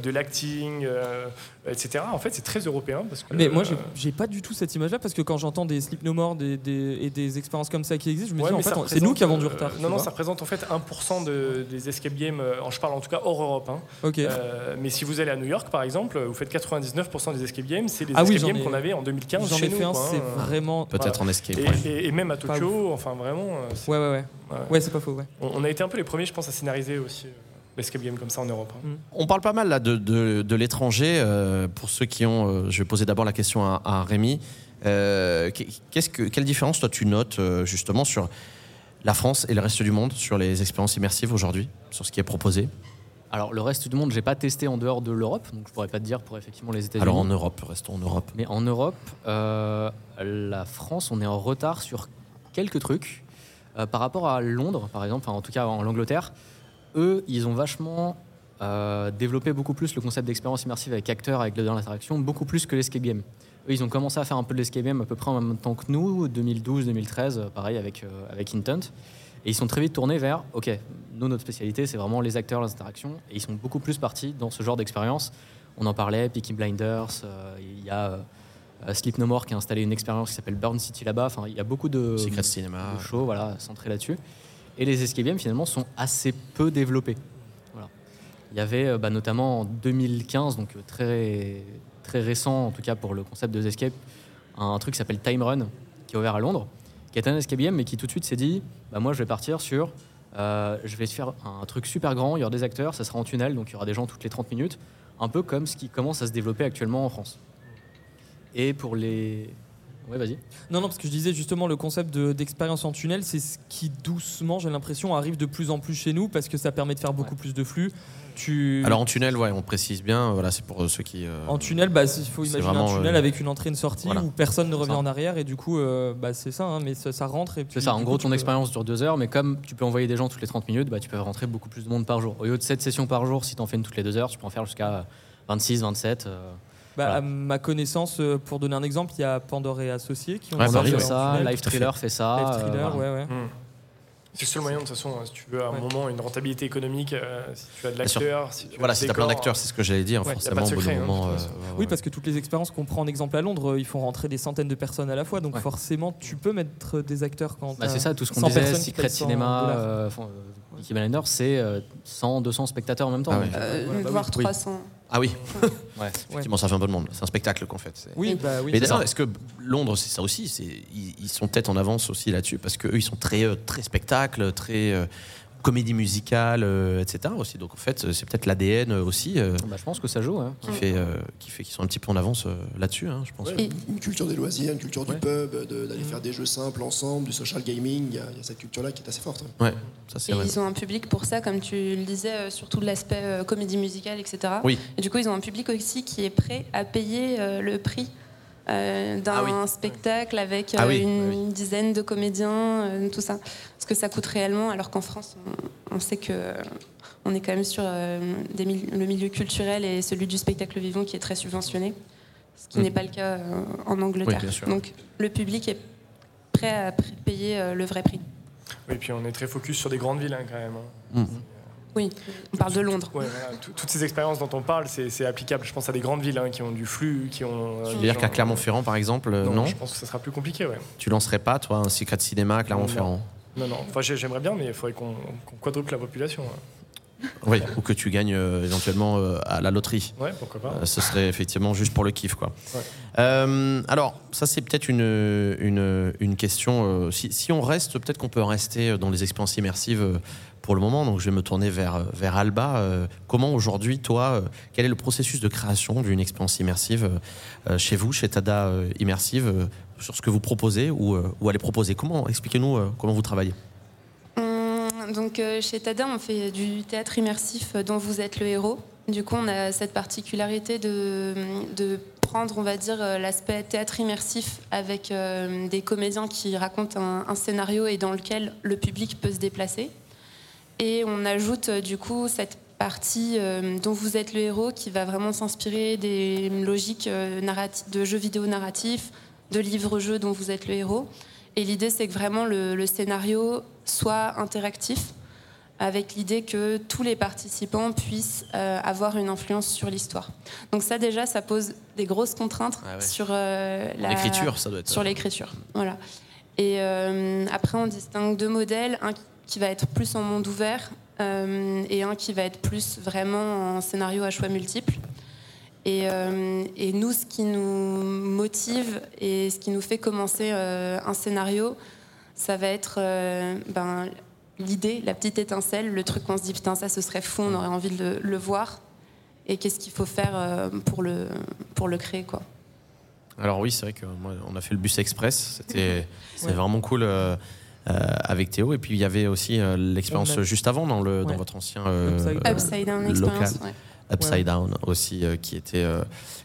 de l'acting, euh, etc. En fait, c'est très européen parce que. Mais moi, j'ai- euh, j'ai pas du tout cette image-là parce que quand j'entends des Sleep No More des, des- et des expériences comme ça qui existent, je me ouais, dis en fait, c'est nous qui avons du euh, retard. non, non, ça représente en fait 1% de- des escape games. euh, je parle en tout cas hors Europe. hein. Ok. Euh, mais si vous allez à New York, par exemple, vous faites 99% des escape games. C'est les Ah escape games ai- qu'on avait en 2015 J'en chez ai nous. fait un, c'est hein. vraiment. Peut-être en escape. Et, et- et même à Tokyo, enfin vraiment. euh, Ouais, ouais, ouais. ouais. Ouais, c'est pas faux, ouais. On, on a été un peu les premiers, je pense, à scénariser aussi l'escape game comme ça en Europe. hein. On parle pas mal là de, de- de l'étranger. euh, pour ceux qui ont, euh, je vais poser d'abord la question à, à Rémi. Euh, qu'est-ce que, quelle différence toi tu notes euh, justement sur la France et le reste du monde sur les expériences immersives aujourd'hui, sur ce qui est proposé? Alors, le reste du monde, j'ai pas testé en dehors de l'Europe, donc je pourrais pas te dire pour effectivement les États-Unis. Alors en Europe, restons en Europe. Mais en Europe, euh, la France, on est en retard sur quelques trucs. Euh, par rapport à Londres, par exemple, enfin, en tout cas en Angleterre, eux, ils ont vachement euh, développé beaucoup plus le concept d'expérience immersive avec acteurs, avec de l'interaction, beaucoup plus que l'escape game. Eux, ils ont commencé à faire un peu de l'escape game à peu près en même temps que nous, 2012-2013, euh, pareil avec, euh, avec Intent. Et ils sont très vite tournés vers, OK, nous, notre spécialité, c'est vraiment les acteurs, les interactions. Et ils sont beaucoup plus partis dans ce genre d'expérience. On en parlait, Peaky Blinders, il y a Sleep No More qui a installé une expérience qui s'appelle Burn City là-bas. Enfin, il y a beaucoup de, Secret Cinema. de shows voilà, centrés là-dessus. Et les escape games, finalement, sont assez peu développés. Il y avait euh, bah, notamment en 2015, donc euh, très, très récent, en tout cas pour le concept de escape, un truc qui s'appelle Time Run, qui est ouvert à Londres, qui est un escape game, mais qui tout de suite s'est dit bah, moi, je vais partir sur. euh, je vais faire un truc super grand, il y aura des acteurs, ça sera en tunnel, donc il y aura des gens toutes les 30 minutes, un peu comme ce qui commence à se développer actuellement en France. Et pour les. Ouais, vas-y. Non, non, parce que je disais justement le concept de- d'expérience en tunnel, c'est ce qui doucement, j'ai l'impression, arrive de plus en plus chez nous parce que ça permet de faire beaucoup Ouais. plus de flux. Tu... Alors en tunnel, ouais, on précise bien. Voilà, c'est pour ceux qui. euh, en tunnel, bah, il faut imaginer un tunnel euh, avec une entrée et une sortie voilà. où personne ne revient ça. en arrière et du coup, euh, bah, c'est ça, hein, mais ça, ça rentre et puis. C'est ça, en gros, coup, ton peux- expérience dure deux heures, mais comme tu peux envoyer des gens toutes les 30 minutes, bah, tu peux rentrer beaucoup plus de monde par jour. Au lieu de 7 sessions par jour, si tu en fais une toutes les deux heures, tu peux en faire jusqu'à 26, 27. Bah, Voilà. À ma connaissance, euh, pour donner un exemple, il y a Pandore et Associés qui ont Ouais, Paris, fait ça. Live. Thriller fait ça. Live euh, Thriller, voilà. ouais, ouais. Mm. C'est le seul moyen, de toute façon, hein, si tu veux à un Ouais. moment une rentabilité économique, euh, si tu as de l'acteur, si tu Voilà, as si des t'as plein d'acteurs, c'est ce que j'allais dire. Ouais, forcément, au bout secret, hein, moment. euh, ouais, Oui, parce que toutes les expériences qu'on prend en exemple à Londres, ils font rentrer des centaines de personnes à la fois, donc Ouais. forcément, tu peux mettre des acteurs quand. Bah, c'est ça, tout ce qu'on 100 disait, Secret payent 100 Cinema, dollars. euh, enfin, euh, Peaky Blinders, c'est euh, 100, 200 spectateurs en même temps. Ah ouais. Euh, Ouais, bah voire oui. 300. Ah oui, ouais. effectivement, ça fait un peu de monde. C'est un spectacle qu'en fait. Oui, bah oui. Mais d'ailleurs, est-ce que Londres, c'est ça aussi ils, ils sont peut-être en avance aussi là-dessus parce qu'eux, ils sont très, euh, très spectacle, très euh, comédie musicale, euh, etc. aussi. Donc en fait, c'est peut-être l'ADN aussi euh, Bah, je pense que ça joue. hein. qui, fait, euh, qui fait qu'ils sont un petit peu en avance euh, là-dessus, hein, je pense. Ouais, une culture des loisirs, une culture Ouais. du pub, de- d'aller faire des jeux simples ensemble, du social gaming. Il y, a il y a cette culture-là qui est assez forte. hein. Ouais, ça c'est Et vrai. ils ont un public pour ça, comme tu le disais, euh, surtout de l'aspect euh, comédie musicale, etc. Oui. Et du coup, ils ont un public aussi qui est prêt à payer euh, le prix euh, d'un Ah oui. spectacle avec Ah euh, oui. une, Ah oui. dizaine de comédiens, euh, tout ça. Ce que ça coûte réellement, alors qu'en France, on, on sait que euh, on est quand même sur euh, des mil- le milieu culturel et celui du spectacle vivant qui est très subventionné, ce qui Mm. n'est pas le cas euh, en Angleterre. Donc, le public est prêt à payer euh, le vrai prix. Oui, puis on est très focus sur des grandes villes hein, quand même. hein. Mm. Oui, on parle de Londres. Ouais, voilà, toutes ces expériences dont on parle, c'est applicable, je pense, à des grandes villes hein, qui ont du flux, qui ont. euh, Tu veux dire qu'à Clermont-Ferrand, par exemple, euh, non, Je pense que ça sera plus compliqué, ouais. Tu lancerais pas, toi, un secret de cinéma à Clermont-Ferrand Non, non. Enfin, j'ai- j'aimerais bien, mais il faudrait qu'on quadruple la population. hein. Oui, ou que tu gagnes euh, éventuellement euh, à la loterie. Ouais, pourquoi pas. Euh, ce serait effectivement juste pour le kiff, quoi. Ouais. Euh, alors, ça, c'est peut-être une, une, une question. euh, si, si on reste, peut-être qu'on peut rester dans les expériences immersives euh, pour le moment. Donc, je vais me tourner vers, vers Alba. Euh, comment aujourd'hui, toi, euh, quel est le processus de création d'une expérience immersive euh, chez vous, chez Tada euh, Immersive, euh, sur ce que vous proposez ou, euh, allez proposer? Comment Expliquez-nous euh, comment vous travaillez? Hum, Donc euh, chez Tada, on fait du théâtre immersif euh, dont vous êtes le héros. Du coup, on a cette particularité de, de prendre, on va dire, euh, l'aspect théâtre immersif avec euh, des comédiens qui racontent un scénario et dans lequel le public peut se déplacer. Et on ajoute euh, du coup cette partie euh, dont vous êtes le héros qui va vraiment s'inspirer des logiques euh, de jeux vidéo narratifs, de livres-jeux dont vous êtes le héros. Et l'idée, c'est que vraiment le, le scénario soit interactif, avec l'idée que tous les participants puissent euh, avoir une influence sur l'histoire. Donc ça, déjà, ça pose des grosses contraintes Ah ouais. sur L'écriture, ça doit être. sur l'écriture. Voilà. Et après, on distingue deux modèles, un qui va être plus en monde ouvert euh, et un qui va être plus vraiment en scénario à choix multiples. Et, euh, et nous, ce qui nous motive et ce qui nous fait commencer euh, un scénario, ça va être euh, ben, l'idée, la petite étincelle, le truc qu'on se dit putain ça ce serait fou, on aurait envie de le, le voir. Et qu'est-ce qu'il faut faire euh, pour, le, pour le créer quoi. Alors oui, c'est vrai que moi, on a fait le bus express. C'était Ouais. vraiment cool avec Théo. Et puis il y avait aussi euh, l'expérience juste avant dans, le, dans votre ancien euh, Upside- euh, down local. ouais. Upside Ouais. Down aussi, euh, qui était euh,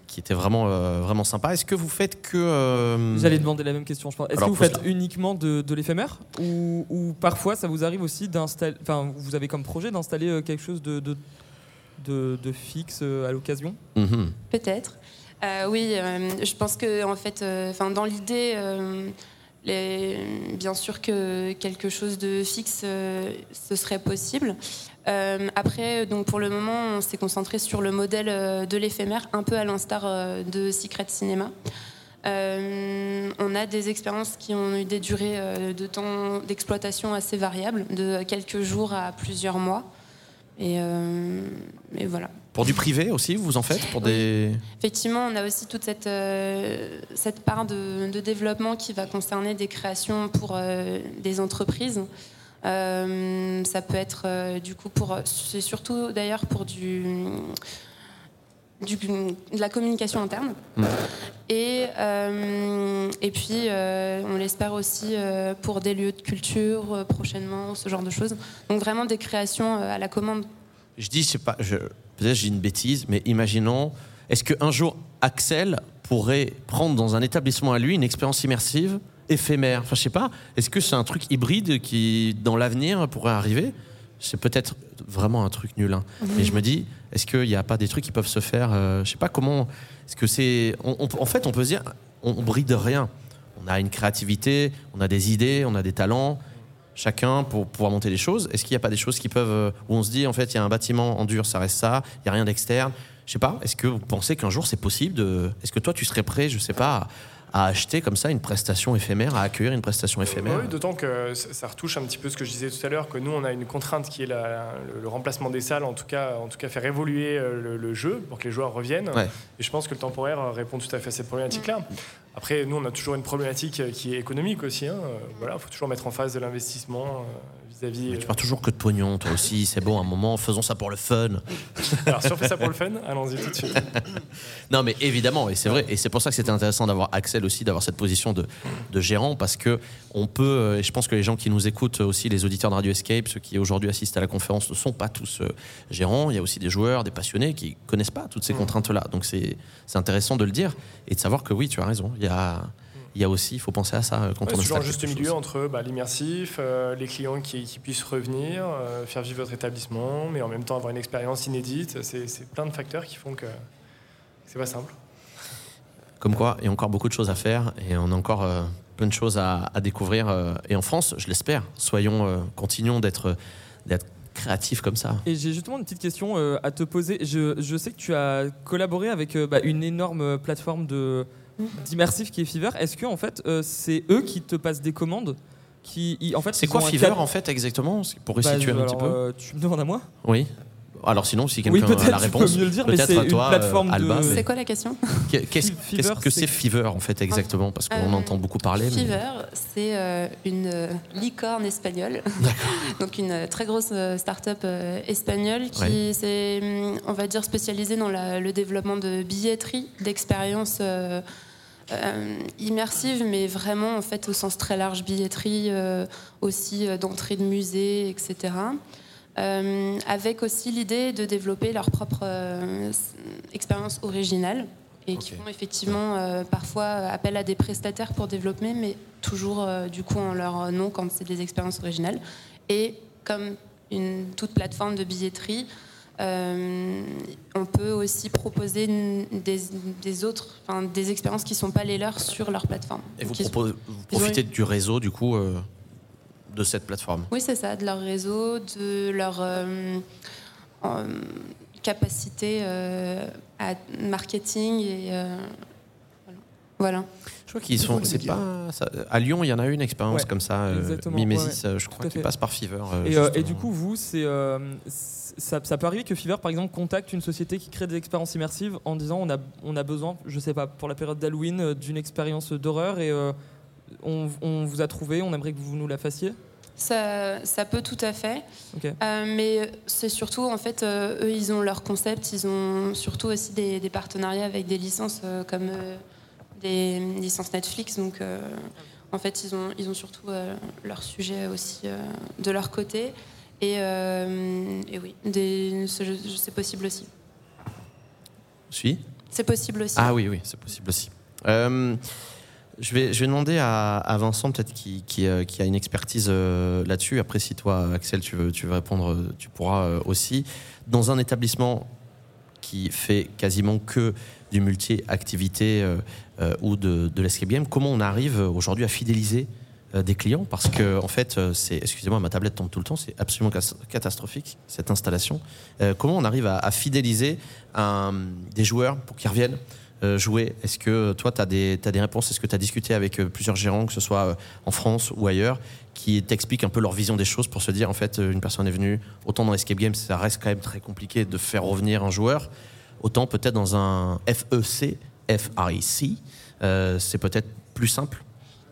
qui était vraiment euh, vraiment sympa. Est-ce que vous faites que euh, J'allais demander la même question, je pense. Est-ce que vous faites uniquement de, de l'éphémère ou, ou parfois ça vous arrive aussi d'installer. Enfin, vous avez comme projet d'installer euh, quelque chose de, de, de, de fixe euh, à l'occasion? Mhm. Peut-être. Euh, oui, euh, je pense que en fait, euh, enfin, dans l'idée, euh, bien sûr que quelque chose de fixe, euh, ce serait possible. Euh, après, donc pour le moment, on s'est concentré sur le modèle euh, de l'éphémère, un peu à l'instar de Secret Cinéma. Euh, on a des expériences qui ont eu des durées de temps d'exploitation assez variables, de quelques jours à plusieurs mois. Et, et voilà. Pour du privé aussi, vous en faites pour des Effectivement, on a aussi toute cette, euh, cette part de, de développement qui va concerner des créations pour euh, des entreprises. Euh, ça peut être du coup pour. C'est surtout d'ailleurs pour du, du- de la communication interne. Mm. Et, euh, et puis, euh, on l'espère aussi euh, pour des lieux de culture prochainement, ce genre de choses. Donc, vraiment des créations à la commande. Je dis, je sais pas, je, peut-être j'ai une bêtise, mais imaginons, est-ce qu'un jour Axel pourrait prendre dans un établissement à lui une expérience immersive éphémère? Enfin, je sais pas, est-ce que c'est un truc hybride qui, dans l'avenir, pourrait arriver? C'est peut-être vraiment un truc nul. hein. Mais je me dis, est-ce qu'il n'y a pas des trucs qui peuvent se faire euh, Je sais pas comment. Est-ce que c'est. en fait, on peut se dire, on, on bride rien. On a une créativité, on a des idées, on a des talents. Chacun pour pouvoir monter les choses Est-ce qu'il n'y a pas des choses qui peuvent euh, où on se dit en fait il y a un bâtiment en dur, ça reste ça, il n'y a rien d'externe? Je sais pas. Est-ce que vous pensez qu'un jour c'est possible de Est-ce que toi tu serais prêt, je sais pas, à acheter comme ça une prestation éphémère, à accueillir une prestation éphémère Oui, d'autant que ça retouche un petit peu ce que je disais tout à l'heure, que nous, on a une contrainte qui est la- le, remplacement des salles, en tout cas, en tout cas faire évoluer euh, le, le jeu pour que les joueurs reviennent. Ouais. Et je pense que le temporaire répond tout à fait à cette problématique-là. Après, nous, on a toujours une problématique qui est économique aussi. hein. Euh, Voilà, il faut toujours mettre en face de l'investissement euh, vis-à-vis. Tu euh, parles toujours que de pognon, toi aussi. C'est bon, un moment, faisons ça pour le fun. Alors, si on fait ça pour le fun, allons-y tout de suite. Non, mais évidemment, et c'est vrai, et c'est pour ça que c'était intéressant d'avoir Axel aussi, d'avoir cette position de, de gérant, parce que on peut, euh, et je pense que les gens qui nous écoutent, aussi les auditeurs de Radio Escape, ceux qui aujourd'hui assistent à la conférence, ne sont pas tous euh, gérants. Il y a aussi des joueurs, des passionnés qui connaissent pas toutes ces contraintes-là. Donc c'est c'est intéressant de le dire et de savoir que oui, tu as raison. Il y a, il y a aussi, il faut penser à ça euh, quand Ouais, on c'est toujours un installe juste milieu chose. entre bah, l'immersif, euh, les clients qui, qui puissent revenir, euh, faire vivre votre établissement, mais en même temps avoir une expérience inédite. C'est c'est plein de facteurs qui font que c'est pas simple. Comme quoi, il y a encore beaucoup de choses à faire et on a encore euh, plein de choses à, à découvrir. euh, et en France, je l'espère, soyons, euh, continuons d'être d'être créatifs comme ça. Et j'ai justement une petite question euh, à te poser. Je, je sais que tu as collaboré avec euh, bah, une énorme plateforme de d'immersif qui est Fiverr. Est-ce que en fait euh, c'est eux qui te passent des commandes qui en fait C'est quoi cadre- en fait exactement Pour Bah, resituer je- un petit peu. euh, tu me demandes à moi Oui. Alors sinon, si Oui, quelqu'un a peut-être la tu peux réponse, mieux le dire, mais peut-être c'est à une toi, plateforme euh, Alba. de- mais C'est quoi la question qu'est- Qu'est-ce que c'est- Fiverr en fait exactement Parce qu'on Euh, entend beaucoup parler. mais- Fever, c'est euh, une licorne espagnole, donc une très grosse start-up euh, espagnole qui Ouais. s'est, hum, on va dire, spécialisée dans la- le développement de billetterie, d'expériences euh, euh, immersives, mais vraiment en fait au sens très large, billetterie, euh, aussi euh, d'entrée de musée, etc. Avec aussi l'idée de développer leur propre expérience originale et qui font effectivement parfois appel à des prestataires pour développer, mais toujours du coup en leur nom quand c'est des expériences originales. Et comme une toute plateforme de billetterie, euh, on peut aussi proposer des, des autres, enfin, des expériences qui ne sont pas les leurs sur leur plateforme. Et vous, profitez du réseau du coup euh, de cette plateforme? Oui, c'est ça, de leur réseau, de leur euh, capacité à marketing et voilà. Je crois qu'ils sont. C'est pas ça- à Lyon, il y en a eu une expérience Ouais, comme ça. euh, exactement, Mimesis, ouais, euh, je crois qu'il passe par Fiverr. euh, Et, euh, du coup, vous, c'est, euh, ça, ça peut arriver que Fiverr, par exemple, contacte une société qui crée des expériences immersives en disant on a, on a besoin, je sais pas, pour la période d'Halloween, euh, d'une expérience d'horreur et euh, on, on vous a trouvé, on aimerait que vous nous la fassiez? Ça, ça peut tout à fait. Euh, mais c'est surtout en fait, euh, eux, ils ont leur concept, ils ont surtout aussi des, des partenariats avec des licences euh, comme euh, des licences Netflix, donc euh, en fait, ils ont, ils ont surtout euh, leur sujet aussi euh, de leur côté. Et, euh, et oui, des- c'est c'est possible aussi. Suis? C'est possible aussi. Ah oui, oui, c'est possible aussi. Je, vais, je vais demander à, à Vincent, peut-être, qui, qui, euh, qui a une expertise euh, là-dessus. Après, si toi, Axel, tu veux, tu veux répondre, tu pourras euh, aussi. Dans un établissement qui fait quasiment que du multi-activité euh, euh, ou de, l'escape game, comment on arrive euh, aujourd'hui à fidéliser des clients? Parce que, en fait, c'est, excusez-moi, ma tablette tombe tout le temps, c'est absolument catastrophique, cette installation. Comment on arrive à, fidéliser des joueurs pour qu'ils reviennent jouer? Est-ce que toi, tu as des, réponses? Est-ce que tu as discuté avec plusieurs gérants, que ce soit en France ou ailleurs, qui t'expliquent un peu leur vision des choses pour se dire, en fait, une personne est venue, autant dans l'escape game, ça reste quand même très compliqué de faire revenir un joueur, autant peut-être dans un FEC, FREC, euh, c'est peut-être plus simple.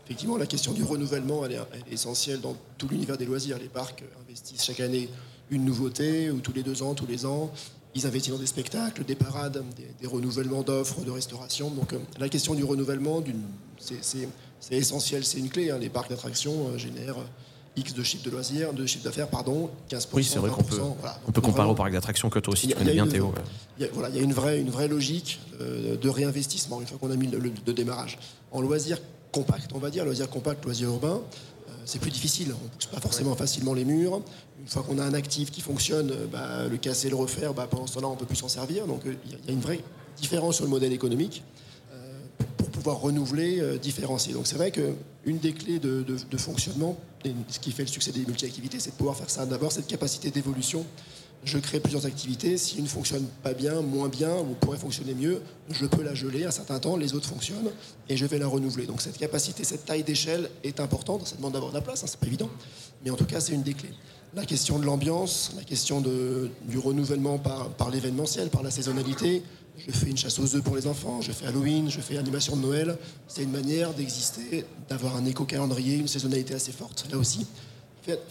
Effectivement, la question du renouvellement, elle est, elle est essentielle dans tout l'univers des loisirs. Les parcs investissent chaque année une nouveauté, ou tous les deux ans, tous les ans. Ils investissent dans des spectacles, des parades, des, renouvellements d'offres, de restauration. Donc euh, la question du renouvellement, c'est- essentiel, c'est une clé. hein. Les parcs d'attractions euh, génèrent X de chiffre de loisirs, de chiffre d'affaires, pardon, 15%. Oui, c'est vrai qu'on peut, 20%, voilà. on peut comparer au parc d'attractions que toi aussi, tu connais bien Théo. il y a, voilà, il y a une vraie, une vraie logique euh, de réinvestissement une fois qu'on a mis le, le- de démarrage. En loisir compact, on va dire, loisir compact, loisir urbain, euh, c'est plus difficile. On ne pousse pas forcément facilement les murs. Une fois qu'on a un actif qui fonctionne, euh, bah, le casser, le refaire, bah, pendant ce temps-là, on peut plus s'en servir. Donc il y a une vraie différence sur le modèle économique. Pouvoir renouveler, euh, différencier. Donc c'est vrai qu'une des clés de, fonctionnement, ce qui fait le succès des multi-activités, c'est de pouvoir faire ça. D'abord, cette capacité d'évolution. Je crée plusieurs activités. Si une fonctionne pas bien, moins bien, ou pourrait fonctionner mieux, je peux la geler un certain temps, les autres fonctionnent, et je vais la renouveler. Donc cette capacité, cette taille d'échelle est importante. Ça demande d'avoir de la place, hein, c'est pas évident. Mais en tout cas, c'est une des clés. La question de l'ambiance, la question du renouvellement par l'événementiel, par la saisonnalité. Je fais une chasse aux œufs pour les enfants, je fais Halloween, je fais animation de Noël. C'est une manière d'exister, d'avoir un éco-calendrier, une saisonnalité assez forte. Là aussi,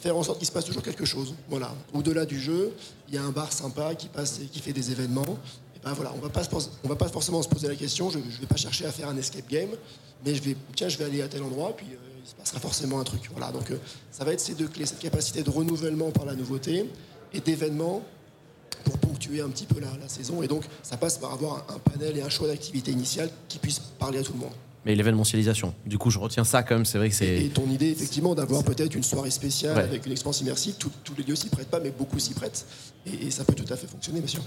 faire, en sorte qu'il se passe toujours quelque chose. Voilà. Au-delà du jeu, il y a un bar sympa qui passe et qui fait des événements. Et ben voilà, on va pas on va pas forcément se poser la question. Je, je vais pas chercher à faire un escape game, mais je vais tiens, je vais aller à tel endroit, puis euh, il se passera forcément un truc. Voilà. Donc euh, ça va être ces deux clés, cette capacité de renouvellement par la nouveauté et d'événements pour ponctuer un petit peu la, la saison. Et donc, ça passe par avoir un, un panel et un choix d'activités initiales qui puissent parler à tout le monde. Mais l'événementialisation. Du coup, je retiens ça quand même. C'est vrai que Et c'est. ton idée, effectivement, d'avoir peut-être une soirée spéciale Ouais. avec une expérience immersive, tous les lieux s'y prêtent pas, mais beaucoup s'y prêtent. Et, et ça peut tout à fait fonctionner, bien sûr.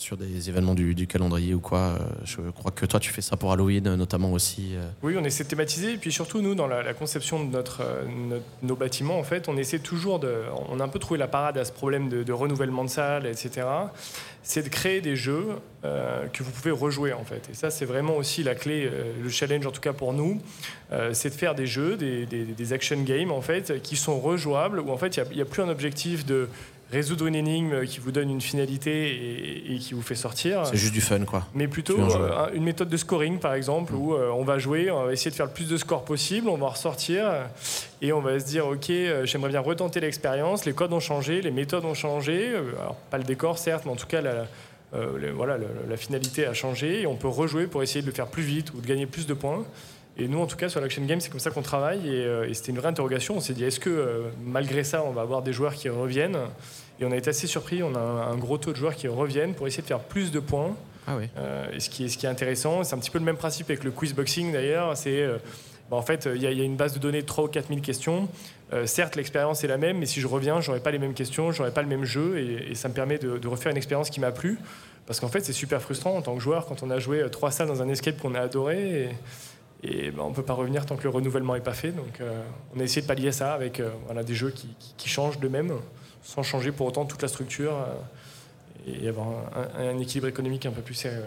Sur des événements du, calendrier ou quoi. euh, Je crois que toi, tu fais ça pour Halloween, euh, notamment aussi. euh. Oui, on essaie de thématiser. Et puis surtout, nous, dans la, conception de notre, nos bâtiments, en fait, on essaie toujours de. On a un peu trouvé la parade à ce problème de, renouvellement de salles, etc. C'est de créer des jeux que vous pouvez rejouer, en fait. Et ça, c'est vraiment aussi la clé, le challenge, en tout cas pour nous. C'est de faire des jeux, des, action games, en fait, qui sont rejouables, où en fait, il n'y a, plus un objectif de résoudre une énigme qui vous donne une finalité et, et qui vous fait sortir C'est juste du fun, quoi. mais plutôt euh, un- une méthode de scoring par exemple où euh, on va jouer, on va essayer de faire le plus de scores possible, on va ressortir et on va se dire ok euh, j'aimerais bien retenter l'expérience, les codes ont changé, les méthodes ont changé, alors pas le décor certes mais en tout cas la, le- voilà, la finalité a changé et on peut rejouer pour essayer de le faire plus vite ou de gagner plus de points. Et nous, en tout cas, sur l'Action Game, c'est comme ça qu'on travaille. Et, euh, et c'était une vraie interrogation. On s'est dit, est-ce que euh, malgré ça, on va avoir des joueurs qui reviennent? Et on a été assez surpris. On a un, un gros taux de joueurs qui reviennent pour essayer de faire plus de points. Ah oui. Euh, et ce, qui est, ce qui est intéressant, c'est un petit peu le même principe avec le quiz boxing d'ailleurs. C'est bah, en fait, il y, a- il y a une base de données de 3 ou 4 000 questions. Certes, l'expérience est la même, mais si je reviens, j'aurai pas les mêmes questions, j'aurai pas le même jeu, et, et ça me permet de, de refaire une expérience qui m'a plu. Parce qu'en fait, c'est super frustrant en tant que joueur quand on a joué trois salles dans un escape qu'on a adoré. Et, et bah, on peut pas revenir tant que le renouvellement est pas fait. Donc, euh, on a essayé de pallier ça avec euh, voilà, des jeux qui, qui- qui changent d'eux-mêmes, sans changer pour autant toute la structure, euh, et avoir un, un- un équilibre économique un peu plus sérieux.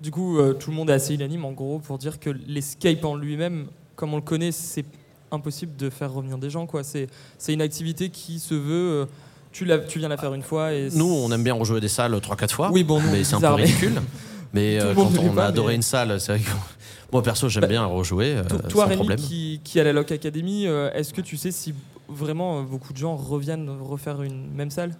Du coup, euh, tout le monde est assez unanime en gros pour dire que l'escape en lui-même, comme on le connaît, c'est impossible de faire revenir des gens. quoi. C'est c'est une activité qui se veut. euh, tu, l'as- tu viens la faire une fois et Nous, on aime bien rejouer des salles 3-4 fois. Oui, bon, nous, mais c'est un peu ridicule. Mais euh, quand on pas, a adoré mais- une salle, c'est vrai que moi perso j'aime Bah, bien rejouer euh, To- sans Toi, Rémi, problème. qui, qui a la Loc Academy, euh, est-ce que tu sais si vraiment euh, beaucoup de gens reviennent refaire une même salle?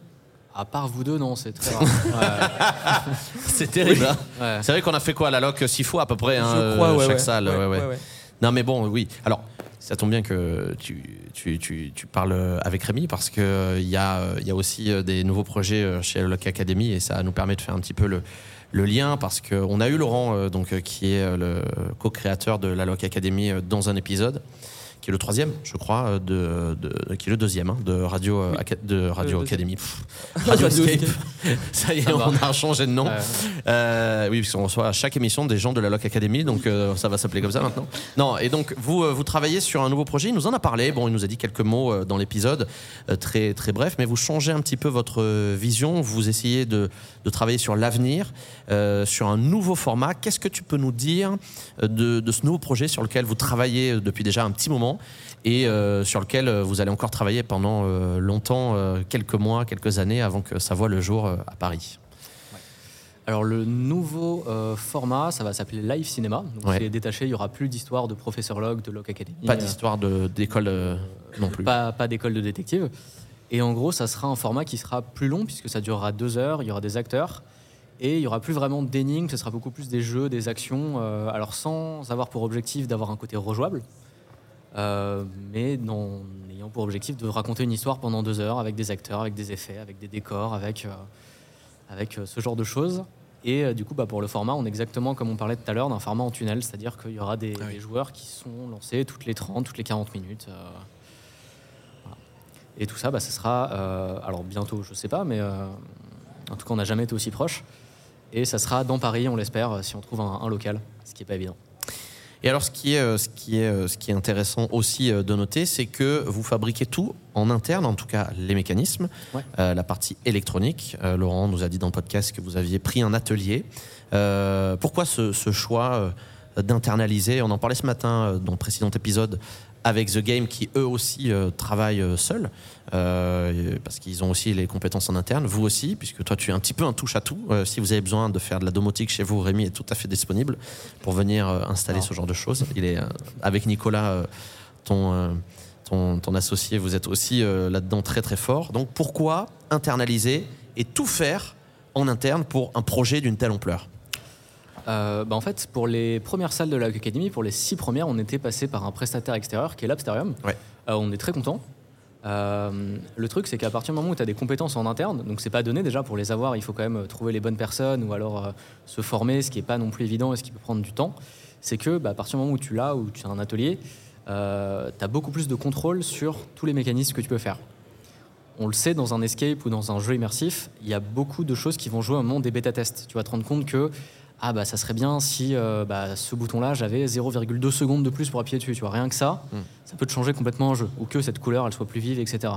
À part vous deux, non, c'est très rare. C'est terrible. hein. Ouais. C'est vrai qu'on a fait quoi à la loc six fois à peu près, hein, Je crois, euh, ouais, chaque ouais. salle. Ouais, ouais, ouais. ouais, ouais. Non mais bon, oui. Alors, ça tombe bien que tu, tu, tu, tu parles avec Rémi parce qu'il il y, a, il y a aussi des nouveaux projets chez la Loc Academy et ça nous permet de faire un petit peu le, le lien parce qu'on a eu Laurent, euh, donc, euh, qui est euh, le co-créateur de la Loc Academy dans un épisode qui est le troisième, je crois, euh, de, de- qui est le deuxième hein, de Radio, euh, Oui. De Radio. Academy. Radio Escape. Ça y est, Ça va. on a changé de nom. Euh, oui, parce qu'on reçoit à chaque émission des gens de la Loc Academy, donc euh, ça va s'appeler comme ça maintenant. Non, et donc vous, euh, vous travaillez sur un nouveau projet. Il nous en a parlé. Bon, il nous a dit quelques mots dans l'épisode, très très bref, mais vous changez un petit peu votre vision. Vous essayez de, de travailler sur l'avenir, sur un nouveau format. Qu'est-ce que tu peux nous dire de, de ce nouveau projet sur lequel vous travaillez depuis déjà un petit moment? Et euh, sur lequel euh, vous allez encore travailler pendant euh, longtemps, euh, quelques mois, quelques années, avant que ça voit le jour à Paris. Alors le nouveau format, ça va s'appeler Live Cinéma. Donc Ouais. c'est détaché, il y aura plus d'histoire de professeur Log, de Log Academy. Pas d'histoire d'école non plus. Pas, pas d'école de détective. Et en gros, ça sera un format qui sera plus long puisque ça durera deux heures, il y aura des acteurs. Et il y aura plus vraiment d'énigmes, ce sera beaucoup plus des jeux, des actions. euh, alors sans avoir pour objectif d'avoir un côté rejouable, euh, mais en ayant pour objectif de raconter une histoire pendant deux heures avec des acteurs, avec des effets, avec des décors, avec, euh, avec euh, ce genre de choses. Et du coup, bah, pour le format, on est exactement comme on parlait tout à l'heure d'un format en tunnel, c'est-à-dire qu'il y aura des, Ah oui. des joueurs qui sont lancés toutes les 30, toutes les 40 minutes. voilà. Et tout ça, bah, ce sera, alors bientôt, je sais pas, mais en tout cas, on n'a jamais été aussi proche. Et ça sera dans Paris, on l'espère, si on trouve un, un local, ce qui n'est pas évident. Et alors, ce qui est, euh, ce qui est, euh, ce qui est intéressant aussi euh, de noter, c'est que vous fabriquez tout en interne, en tout cas les mécanismes, Ouais. euh, la partie électronique. Euh, Laurent nous a dit dans le podcast que vous aviez pris un atelier. Euh, pourquoi ce, ce choix d'internaliser? On en parlait ce matin dans le précédent épisode avec The Game, qui eux aussi euh, travaillent euh, seuls, euh, parce qu'ils ont aussi les compétences en interne. Vous aussi, puisque toi tu es un petit peu un touche à tout. Euh, si vous avez besoin de faire de la domotique chez vous, Rémi est tout à fait disponible pour venir installer ce genre de choses. Il est avec Nicolas, ton, ton, ton associé, vous êtes aussi là-dedans très très fort. Donc pourquoi internaliser et tout faire en interne pour un projet d'une telle ampleur? Euh, bah, en fait, pour les premières salles de la Academy, pour les six premières, on était passé par un prestataire extérieur qui est l'Absterium. Ouais. Euh, on est très content. Euh, le truc, c'est qu'à partir du moment où tu as des compétences en interne, donc c'est pas donné déjà pour les avoir, il faut quand même trouver les bonnes personnes ou alors se former, ce qui est pas non plus évident et ce qui peut prendre du temps. C'est que bah, à partir du moment où tu l'as, où tu as un atelier, tu as beaucoup plus de contrôle sur tous les mécanismes que tu peux faire. On le sait, dans un escape ou dans un jeu immersif, il y a beaucoup de choses qui vont jouer au moment des bêta-tests. Tu vas te rendre compte que ah bah ça serait bien si euh, bah, ce bouton-là j'avais 0,2 secondes de plus pour appuyer dessus. Tu vois, rien que ça, Mm. ça peut te changer complètement un jeu ou que cette couleur elle soit plus vive, etc.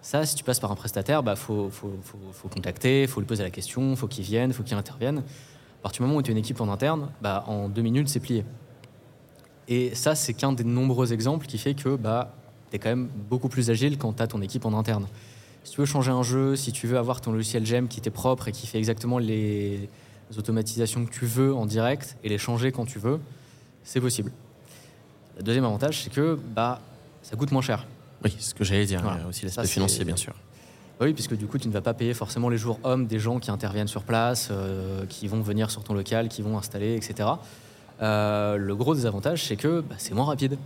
Ça, si tu passes par un prestataire, bah faut, faut, faut, faut contacter, faut lui poser la question, faut qu'il vienne, faut qu'il intervienne. À partir du moment où tu as une équipe en interne, bah en deux minutes c'est plié. Et ça, c'est qu'un des nombreux exemples qui fait que bah, tu es quand même beaucoup plus agile quand tu as ton équipe en interne. Si tu veux changer un jeu, si tu veux avoir ton logiciel GEM qui t'est propre et qui fait exactement les automatisations que tu veux en direct et les changer quand tu veux, c'est possible. Le deuxième avantage, c'est que bah, ça coûte moins cher. Oui, ce que j'allais dire. Voilà. Il y a aussi l'aspect financier, bien sûr. Oui, puisque du coup, tu ne vas pas payer forcément les jours hommes des gens qui interviennent sur place, euh, qui vont venir sur ton local, qui vont installer, etc. Euh, le gros désavantage, c'est que bah, c'est moins rapide.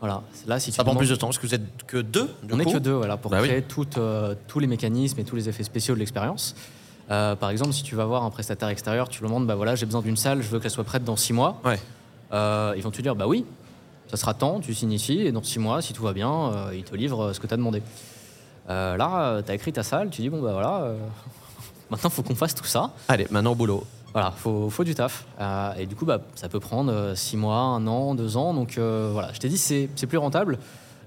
Voilà. Là, si tu Ça prend plus de temps, parce que vous êtes que deux du On n'est que deux voilà, pour Bah oui. créer euh, tous les mécanismes et tous les effets spéciaux de l'expérience. Euh, par exemple, si tu vas voir un prestataire extérieur, tu lui demandes bah voilà, j'ai besoin d'une salle, je veux qu'elle soit prête dans six mois. Ouais. Euh, ils vont te dire bah oui, ça sera temps, tu signes ici, et dans six mois, si tout va bien, euh, ils te livrent ce que tu as demandé. Là, tu as écrit ta salle, tu dis bon bah voilà, maintenant il faut qu'on fasse tout ça. Allez, maintenant boulot. Voilà, faut, faut du taf. Et du coup, bah, ça peut prendre six mois, un an, deux ans. Donc voilà, je t'ai dit, c'est plus rentable.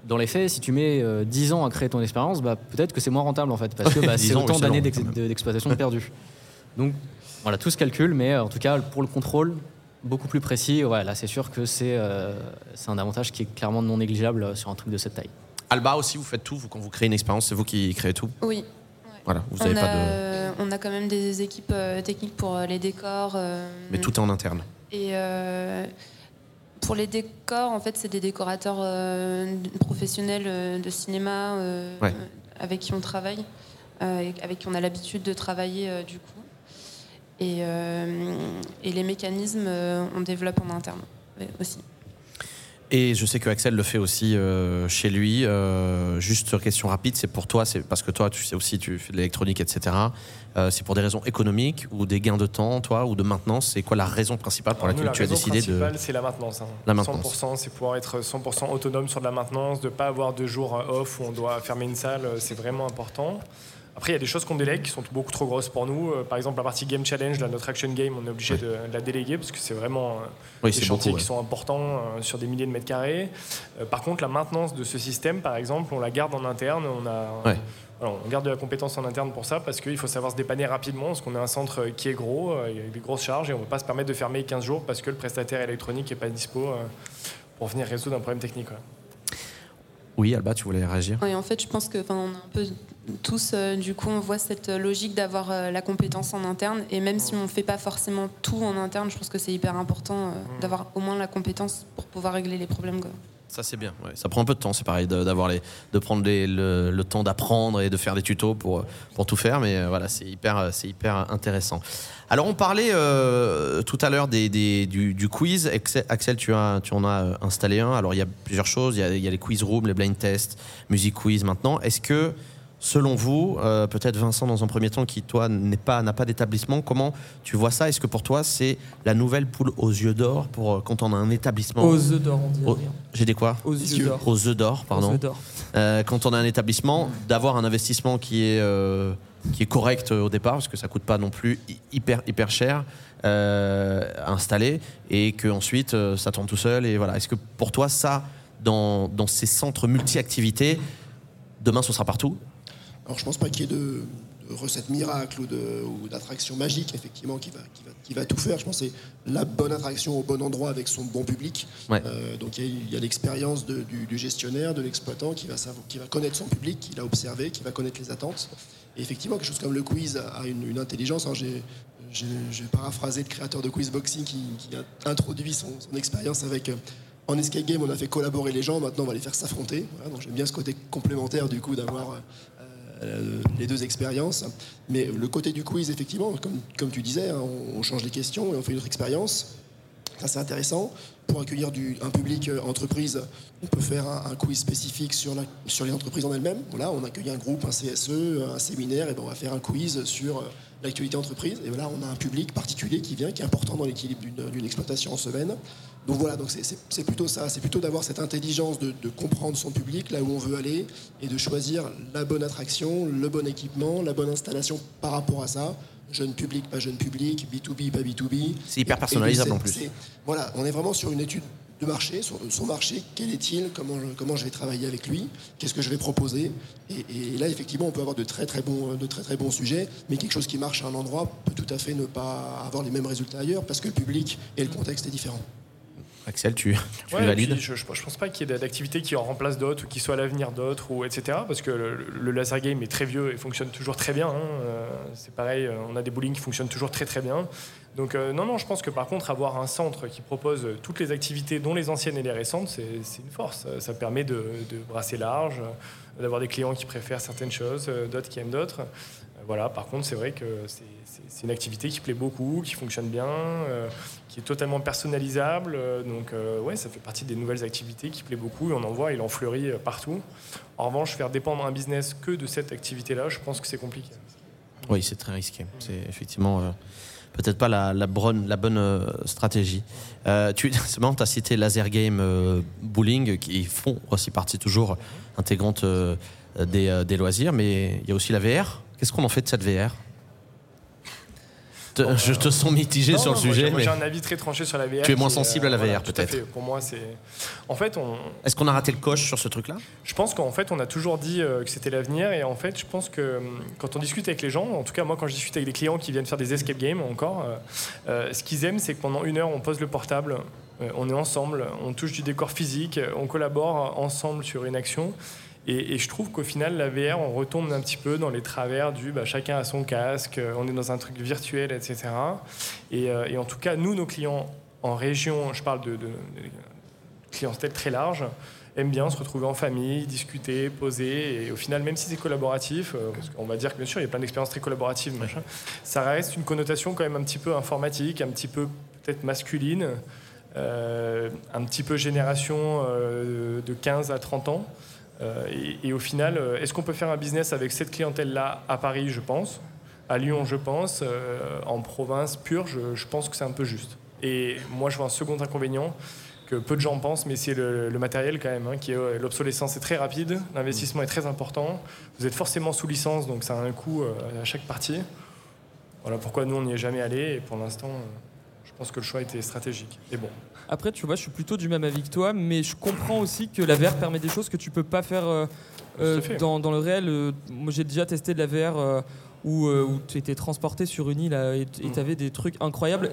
Dans les faits, si tu mets euh, 10 ans à créer ton expérience, bah, peut-être que c'est moins rentable en fait, parce que bah, 10 c'est autant d'années d'exploitation perdues. Donc voilà, tout se calcule, mais euh, en tout cas, pour le contrôle, beaucoup plus précis, ouais, là c'est sûr que c'est euh, c'est un avantage qui est clairement non négligeable euh, sur un truc de cette taille. Alba aussi, vous faites tout. Vous, quand vous créez une expérience, c'est vous qui créez tout. Oui. Voilà, vous On n'avez a, pas de. on a quand même des équipes euh, techniques pour euh, les décors. euh, Mais tout est en interne. Et euh, pour les décors, en fait, c'est des décorateurs euh, professionnels euh, de cinéma euh, Ouais. avec qui on travaille, euh, avec qui on a l'habitude de travailler du coup. Et, et les mécanismes, on développe en interne aussi. Et je sais que Axel le fait aussi euh, chez lui. Euh, juste question rapide, c'est pour toi, c'est parce que toi, tu sais aussi, tu fais de l'électronique, etc. Euh, c'est pour des raisons économiques ou des gains de temps, toi, ou de maintenance. C'est quoi la raison principale pour Alors, nous, laquelle la tu as décidé de principale, c'est la maintenance. hein. La maintenance. 100%, c'est pouvoir être 100% autonome sur de la maintenance, de ne pas avoir de jours euh, off où on doit fermer une salle, euh, c'est vraiment important. Après, il y a des choses qu'on délègue qui sont beaucoup trop grosses pour nous. Euh, Par exemple, la partie Game Challenge, là, notre Action Game, on est obligé de, de la déléguer parce que c'est vraiment euh, Oui, des chantiers beaucoup. qui sont importants euh, sur des milliers de mètres carrés. Par contre, la maintenance de ce système, par exemple, on la garde en interne. On, a, Ouais. voilà, on garde de la compétence en interne pour ça parce qu'il faut savoir se dépanner rapidement parce qu'on est un centre qui est gros, euh, il y a des grosses charges et on ne peut pas se permettre de fermer 15 jours parce que le prestataire électronique n'est pas dispo pour venir résoudre un problème technique. quoi. Oui, Alba, tu voulais réagir? Oui, en fait, je pense que enfin, on a un peu tous, euh, du coup, on voit cette logique d'avoir euh, la compétence en interne. Et même si on ne fait pas forcément tout en interne, je pense que c'est hyper important euh, d'avoir au moins la compétence pour pouvoir régler les problèmes. quoi. Ça c'est bien. ouais. Ça prend un peu de temps, c'est pareil, de, d'avoir les, de prendre les- le, le temps d'apprendre et de faire des tutos pour, pour tout faire. Mais voilà, c'est hyper, c'est hyper intéressant. Alors on parlait euh, tout à l'heure des, des- du, du quiz. Axel, tu, as, tu en as installé un. Alors il y a plusieurs choses. Il y a, il y a les quiz rooms, les blind tests, music quiz maintenant. Est-ce que Selon vous, euh, peut-être Vincent dans un premier temps, qui toi n'est pas n'a pas d'établissement, comment tu vois ça? Est-ce que pour toi c'est la nouvelle poule aux yeux d'or pour euh, quand on a un établissement? Aux œufs d'or, on dit. Aux- J'ai dit quoi? Aux yeux d'or. Aux œufs d'or, Aux pardon. œufs d'or. Euh, quand on a un établissement, d'avoir un investissement qui est, euh, qui est correct au départ, parce que ça coûte pas non plus hy- hyper, hyper cher. euh, installé et que ensuite euh, ça tourne tout seul. Et voilà. Est-ce que pour toi, ça, dans, dans ces centres multi-activités, demain ce sera partout? Alors je pense pas qu'il y ait de, de recette miracle ou d'attraction magique, effectivement, qui va, qui, va, qui va tout faire. Je pense que c'est la bonne attraction au bon endroit avec son bon public. Ouais. Euh, donc il y a- l'expérience du, du gestionnaire, de l'exploitant qui va, savoir- qui va connaître son public, qui l'a observé, qui va connaître les attentes. Et effectivement, quelque chose comme le quiz a une, une intelligence. Alors, j'ai, paraphrasé le créateur de Quizboxing qui, qui a introduit son, son expérience avec. euh, en escape game, on a fait collaborer les gens, maintenant on va les faire s'affronter. Voilà, donc j'aime bien ce côté complémentaire du coup d'avoir euh, les deux expériences. Mais le côté du quiz, effectivement, comme, comme tu disais, hein, on, change les questions et on fait une autre expérience. Ça, c'est intéressant. Pour accueillir un public euh, entreprise, on peut faire un, quiz spécifique sur, sur les entreprises en elles-mêmes. Voilà, on accueille un groupe, un CSE, un séminaire, et ben on va faire un quiz sur euh, l'actualité entreprise. Et voilà, on a un public particulier qui vient, qui est important dans l'équilibre d'une- exploitation en semaine. Donc voilà, donc c'est- plutôt ça, c'est plutôt d'avoir cette intelligence de, de comprendre son public, là où on veut aller, et de choisir la bonne attraction, le bon équipement, la bonne installation par rapport à ça. Jeune public, pas jeune public, B2B, pas B2B. C'est hyper personnalisable en plus. Voilà, on est vraiment sur une étude de marché, son marché, quel est-il, comment, je- comment je vais travailler avec lui, qu'est-ce que je vais proposer. Et, et là, effectivement, on peut avoir de très très bons, de très très bons sujets, mais quelque chose qui marche à un endroit peut tout à fait ne pas avoir les mêmes résultats ailleurs parce que le public et le contexte est différent. Axel, tu, tu Ouais, valides puis je, je, je pense pas qu'il y ait d'activités qui en remplacent d'autres ou qui soient à l'avenir d'autres ou etc. Parce que le, le laser game est très vieux et fonctionne toujours très bien. hein. Euh, c'est pareil, euh, on a des bowling qui fonctionnent toujours très très bien. Donc euh, non non, je pense que par contre avoir un centre qui propose toutes les activités, dont les anciennes et les récentes, c'est une force. Ça permet de, brasser large, d'avoir des clients qui préfèrent certaines choses, euh, d'autres qui aiment d'autres. Euh, Voilà, par contre, c'est vrai que c'est- une activité qui plaît beaucoup, qui fonctionne bien, qui est totalement personnalisable. donc, euh, ouais, ça fait partie des nouvelles activités qui plaît beaucoup et on en voit, il en fleurit partout. En revanche, faire dépendre un business que de cette activité-là, je pense que c'est compliqué. Oui, c'est très risqué. C'est effectivement peut-être pas la, bonne, la bonne euh, stratégie. Euh, tu, as cité Laser Game euh, Bowling, qui font aussi partie toujours intégrante euh, des, des loisirs, mais il y a aussi la VR. Qu'est-ce qu'on en fait de cette VR Te- Je te sens mitigé Non, sur le non, moi, sujet, j'ai- mais un avis très tranché sur la VR. Tu es moins sensible à la voilà, VR, peut-être. Pour moi, c'est. En fait, on, est-ce qu'on a raté le coche sur ce truc-là? Je pense qu'en fait, on a toujours dit euh, que c'était l'avenir. Et en fait, je pense que quand on discute avec les gens, en tout cas, moi, quand je discute avec des clients qui viennent faire des escape games encore, euh, euh, ce qu'ils aiment, c'est que pendant une heure, on pose le portable, euh, on est ensemble, on touche du décor physique, on collabore ensemble sur une action. Et, je trouve qu'au final, la VR, on retombe un petit peu dans les travers du bah, chacun a son casque, euh, on est dans un truc virtuel, etc. Et, euh, et en tout cas, nous, nos clients en région, je parle de, de, de clientèle très large, aiment bien se retrouver en famille, discuter, poser. Et au final, même si c'est collaboratif, euh, parce qu'on va dire que bien sûr, il y a plein d'expériences très collaboratives, ça reste une connotation quand même un petit peu informatique, un petit peu peut-être masculine, un petit peu génération de 15 à 30 ans. Euh, et, au final, euh, est-ce qu'on peut faire un business avec cette clientèle-là à Paris Je pense. À Lyon, je pense. Euh, en province pure, je, pense que c'est un peu juste. Et moi, je vois un second inconvénient que peu de gens pensent, mais c'est le, matériel quand même, hein, qui l'obsolescence est très rapide, l'investissement est très important. Vous êtes forcément sous licence, donc ça a un coût à chaque partie. Voilà pourquoi nous on n'y est jamais allé et pour l'instant, je pense que le choix était stratégique. Et bon, Après, tu vois, je suis plutôt du même avis que toi, mais je comprends aussi que la VR permet des choses que tu peux pas faire euh, euh, dans, dans le réel. Euh, moi, j'ai déjà testé de la VR où, où tu étais transporté sur une île et tu avais des trucs incroyables.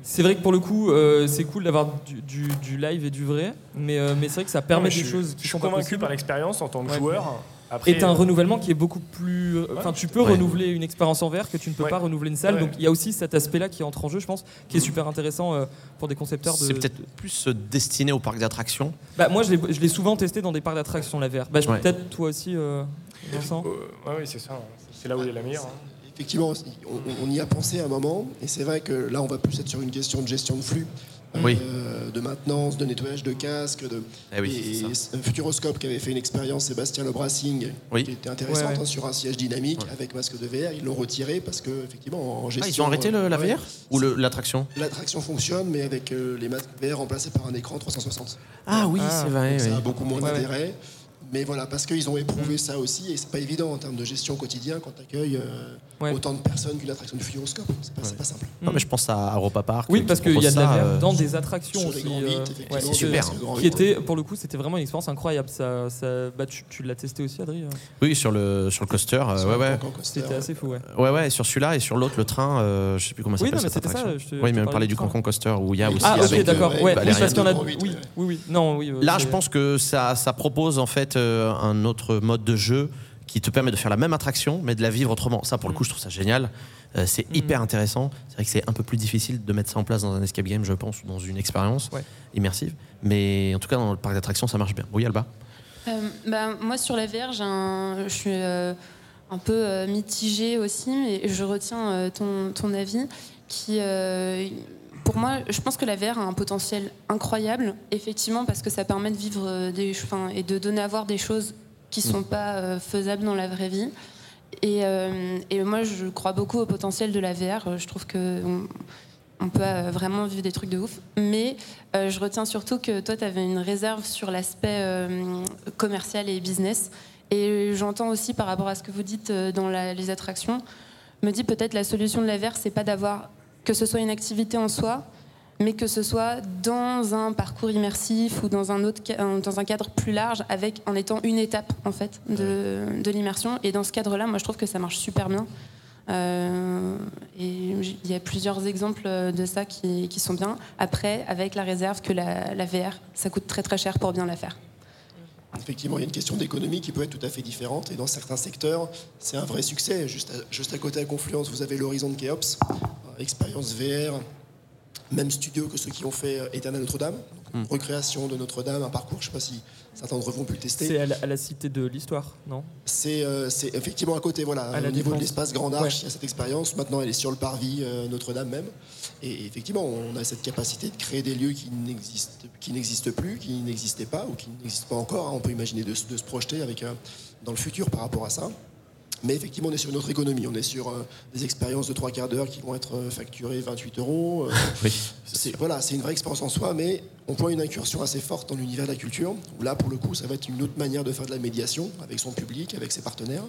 C'est vrai que pour le coup, euh, c'est cool d'avoir du, du- du live et du vrai, mais, euh, mais c'est vrai que ça permet des suis- choses qui Je suis sont pas convaincu par l'expérience en tant que Ouais. joueur. Après, Et t'as un renouvellement qui est beaucoup plus. euh, Enfin, tu peux Ouais. renouveler une expérience en VR que tu ne peux Ouais. pas renouveler une salle. Ouais. Donc il y a aussi cet aspect-là qui entre en jeu, je pense, qui est super intéressant euh, pour des concepteurs de. C'est peut-être plus euh, destiné au parc d'attractions. Bah, moi, je l'ai- je l'ai souvent testé dans des parcs d'attractions, la VR. Bah. Peut-être toi aussi, euh, Vincent. Euh, ouais, oui, c'est ça. C'est là où il est la meilleure. hein. Effectivement, on, on y a pensé à un moment, et c'est vrai que là, on va plus être sur une question de gestion de flux, Oui. euh, de maintenance, de nettoyage de casques. De, Eh oui, et, Futuroscope qui avait fait une expérience, Sébastien Le Brassing, Oui. qui était intéressante Ouais, ouais. hein, sur un siège dynamique avec masque de VR. Ils l'ont retiré parce que effectivement, en gestion, Ah, ils ont arrêté le- la ouais, VR Ou l'attraction L'attraction fonctionne, mais avec euh, les masques VR remplacés par un écran 360. Ah oui, Ah. c'est vrai. Ça oui. a beaucoup moins Ouais, ouais. d'intérêt. Mais voilà, parce qu'ils ont éprouvé ça aussi, et c'est pas évident en termes de gestion quotidien quand tu accueilles Ouais. autant de personnes qu'une attraction du Futuroscope. C'est pas, c'est pas simple. Non, mais je pense à Europa Park. Oui, parce qu'il y a de la euh, dans des attractions aussi. euh, ouais, super. Qui était, pour le coup, c'était vraiment une expérience incroyable. Ça, ça, bah, tu, tu l'as testé aussi, Adri euh Oui, sur le, sur le coaster. euh, C'était assez fou, ouais. Ouais, ouais, sur celui-là et sur l'autre, le train, euh, je sais plus comment ça Oui, s'appelle non, mais cette c'était ça. attraction. je te- Oui, mais parlait du train. Cancan Coaster où il y a Oui. aussi Ah, ok, d'accord. euh, oui, parce qu'il y en a. Oui, oui, oui. Non, oui. euh, Là, je pense que ça, ça propose en fait euh, un autre mode de jeu qui te permet de faire la même attraction, mais de la vivre autrement. Ça, pour le Mm. coup, je trouve ça génial. Euh, c'est Mm. hyper intéressant. C'est vrai que c'est un peu plus difficile de mettre ça en place dans un escape game, je pense, ou dans une expérience Ouais. immersive. Mais en tout cas, dans le parc d'attractions, ça marche bien. Oui, Alba Euh, bah, moi, sur la VR, un- je suis euh, un peu euh, mitigée aussi, mais je retiens euh, ton, ton avis. Qui, euh, pour moi, je pense que la VR a un potentiel incroyable, effectivement, parce que ça permet de vivre euh, des, enfin, et de donner à voir des choses qui ne sont pas euh, faisables dans la vraie vie. Et, euh, et moi, je crois beaucoup au potentiel de la VR. Je trouve que on, on peut vraiment vivre des trucs de ouf. Mais euh, je retiens surtout que toi, tu avais une réserve sur l'aspect euh, commercial et business. Et j'entends aussi par rapport à ce que vous dites dans la- les attractions, me dit peut-être la solution de la VR, c'est pas d'avoir que ce soit une activité en soi, mais que ce soit dans un parcours immersif ou dans un autre un- dans un cadre plus large, avec en étant une étape en fait de, de l'immersion. Et dans ce cadre-là, moi, je trouve que ça marche super bien. Euh, et il y a plusieurs exemples de ça qui, qui sont bien. Après, avec la réserve que la, la VR, ça coûte très très cher pour bien la faire. Effectivement, il y a une question d'économie qui peut être tout à fait différente. Et dans certains secteurs, c'est un vrai succès. Juste à, juste à côté à Confluence, vous avez l'Horizon de Keops, euh, expérience VR, même studio que ceux qui ont fait euh, Éternel Notre-Dame. Donc, Recréation de Notre-Dame, un parcours, je ne sais pas si certains d'entre vous ont pu le tester. C'est à la, à la cité de l'histoire, non? C'est euh, c'est effectivement à côté, voilà, À au niveau de l'espace Grand Arche, Ouais. il y a cette expérience. Maintenant, elle est sur le parvis euh, Notre-Dame même. Et effectivement, on a cette capacité de créer des lieux qui n'existent qui n'existent plus, qui n'existaient pas ou qui n'existent pas encore. hein. On peut imaginer de, se- de se projeter avec, euh, dans le futur par rapport à ça. Mais effectivement, on est sur une autre économie. On est sur euh, des expériences de trois quarts d'heure qui vont être euh, facturées 28 euros. Euh, Oui. c'est voilà, c'est une vraie expérience en soi, mais on voit une incursion assez forte dans l'univers de la culture. Où là, pour le coup, ça va être une autre manière de faire de la médiation avec son public, avec ses partenaires.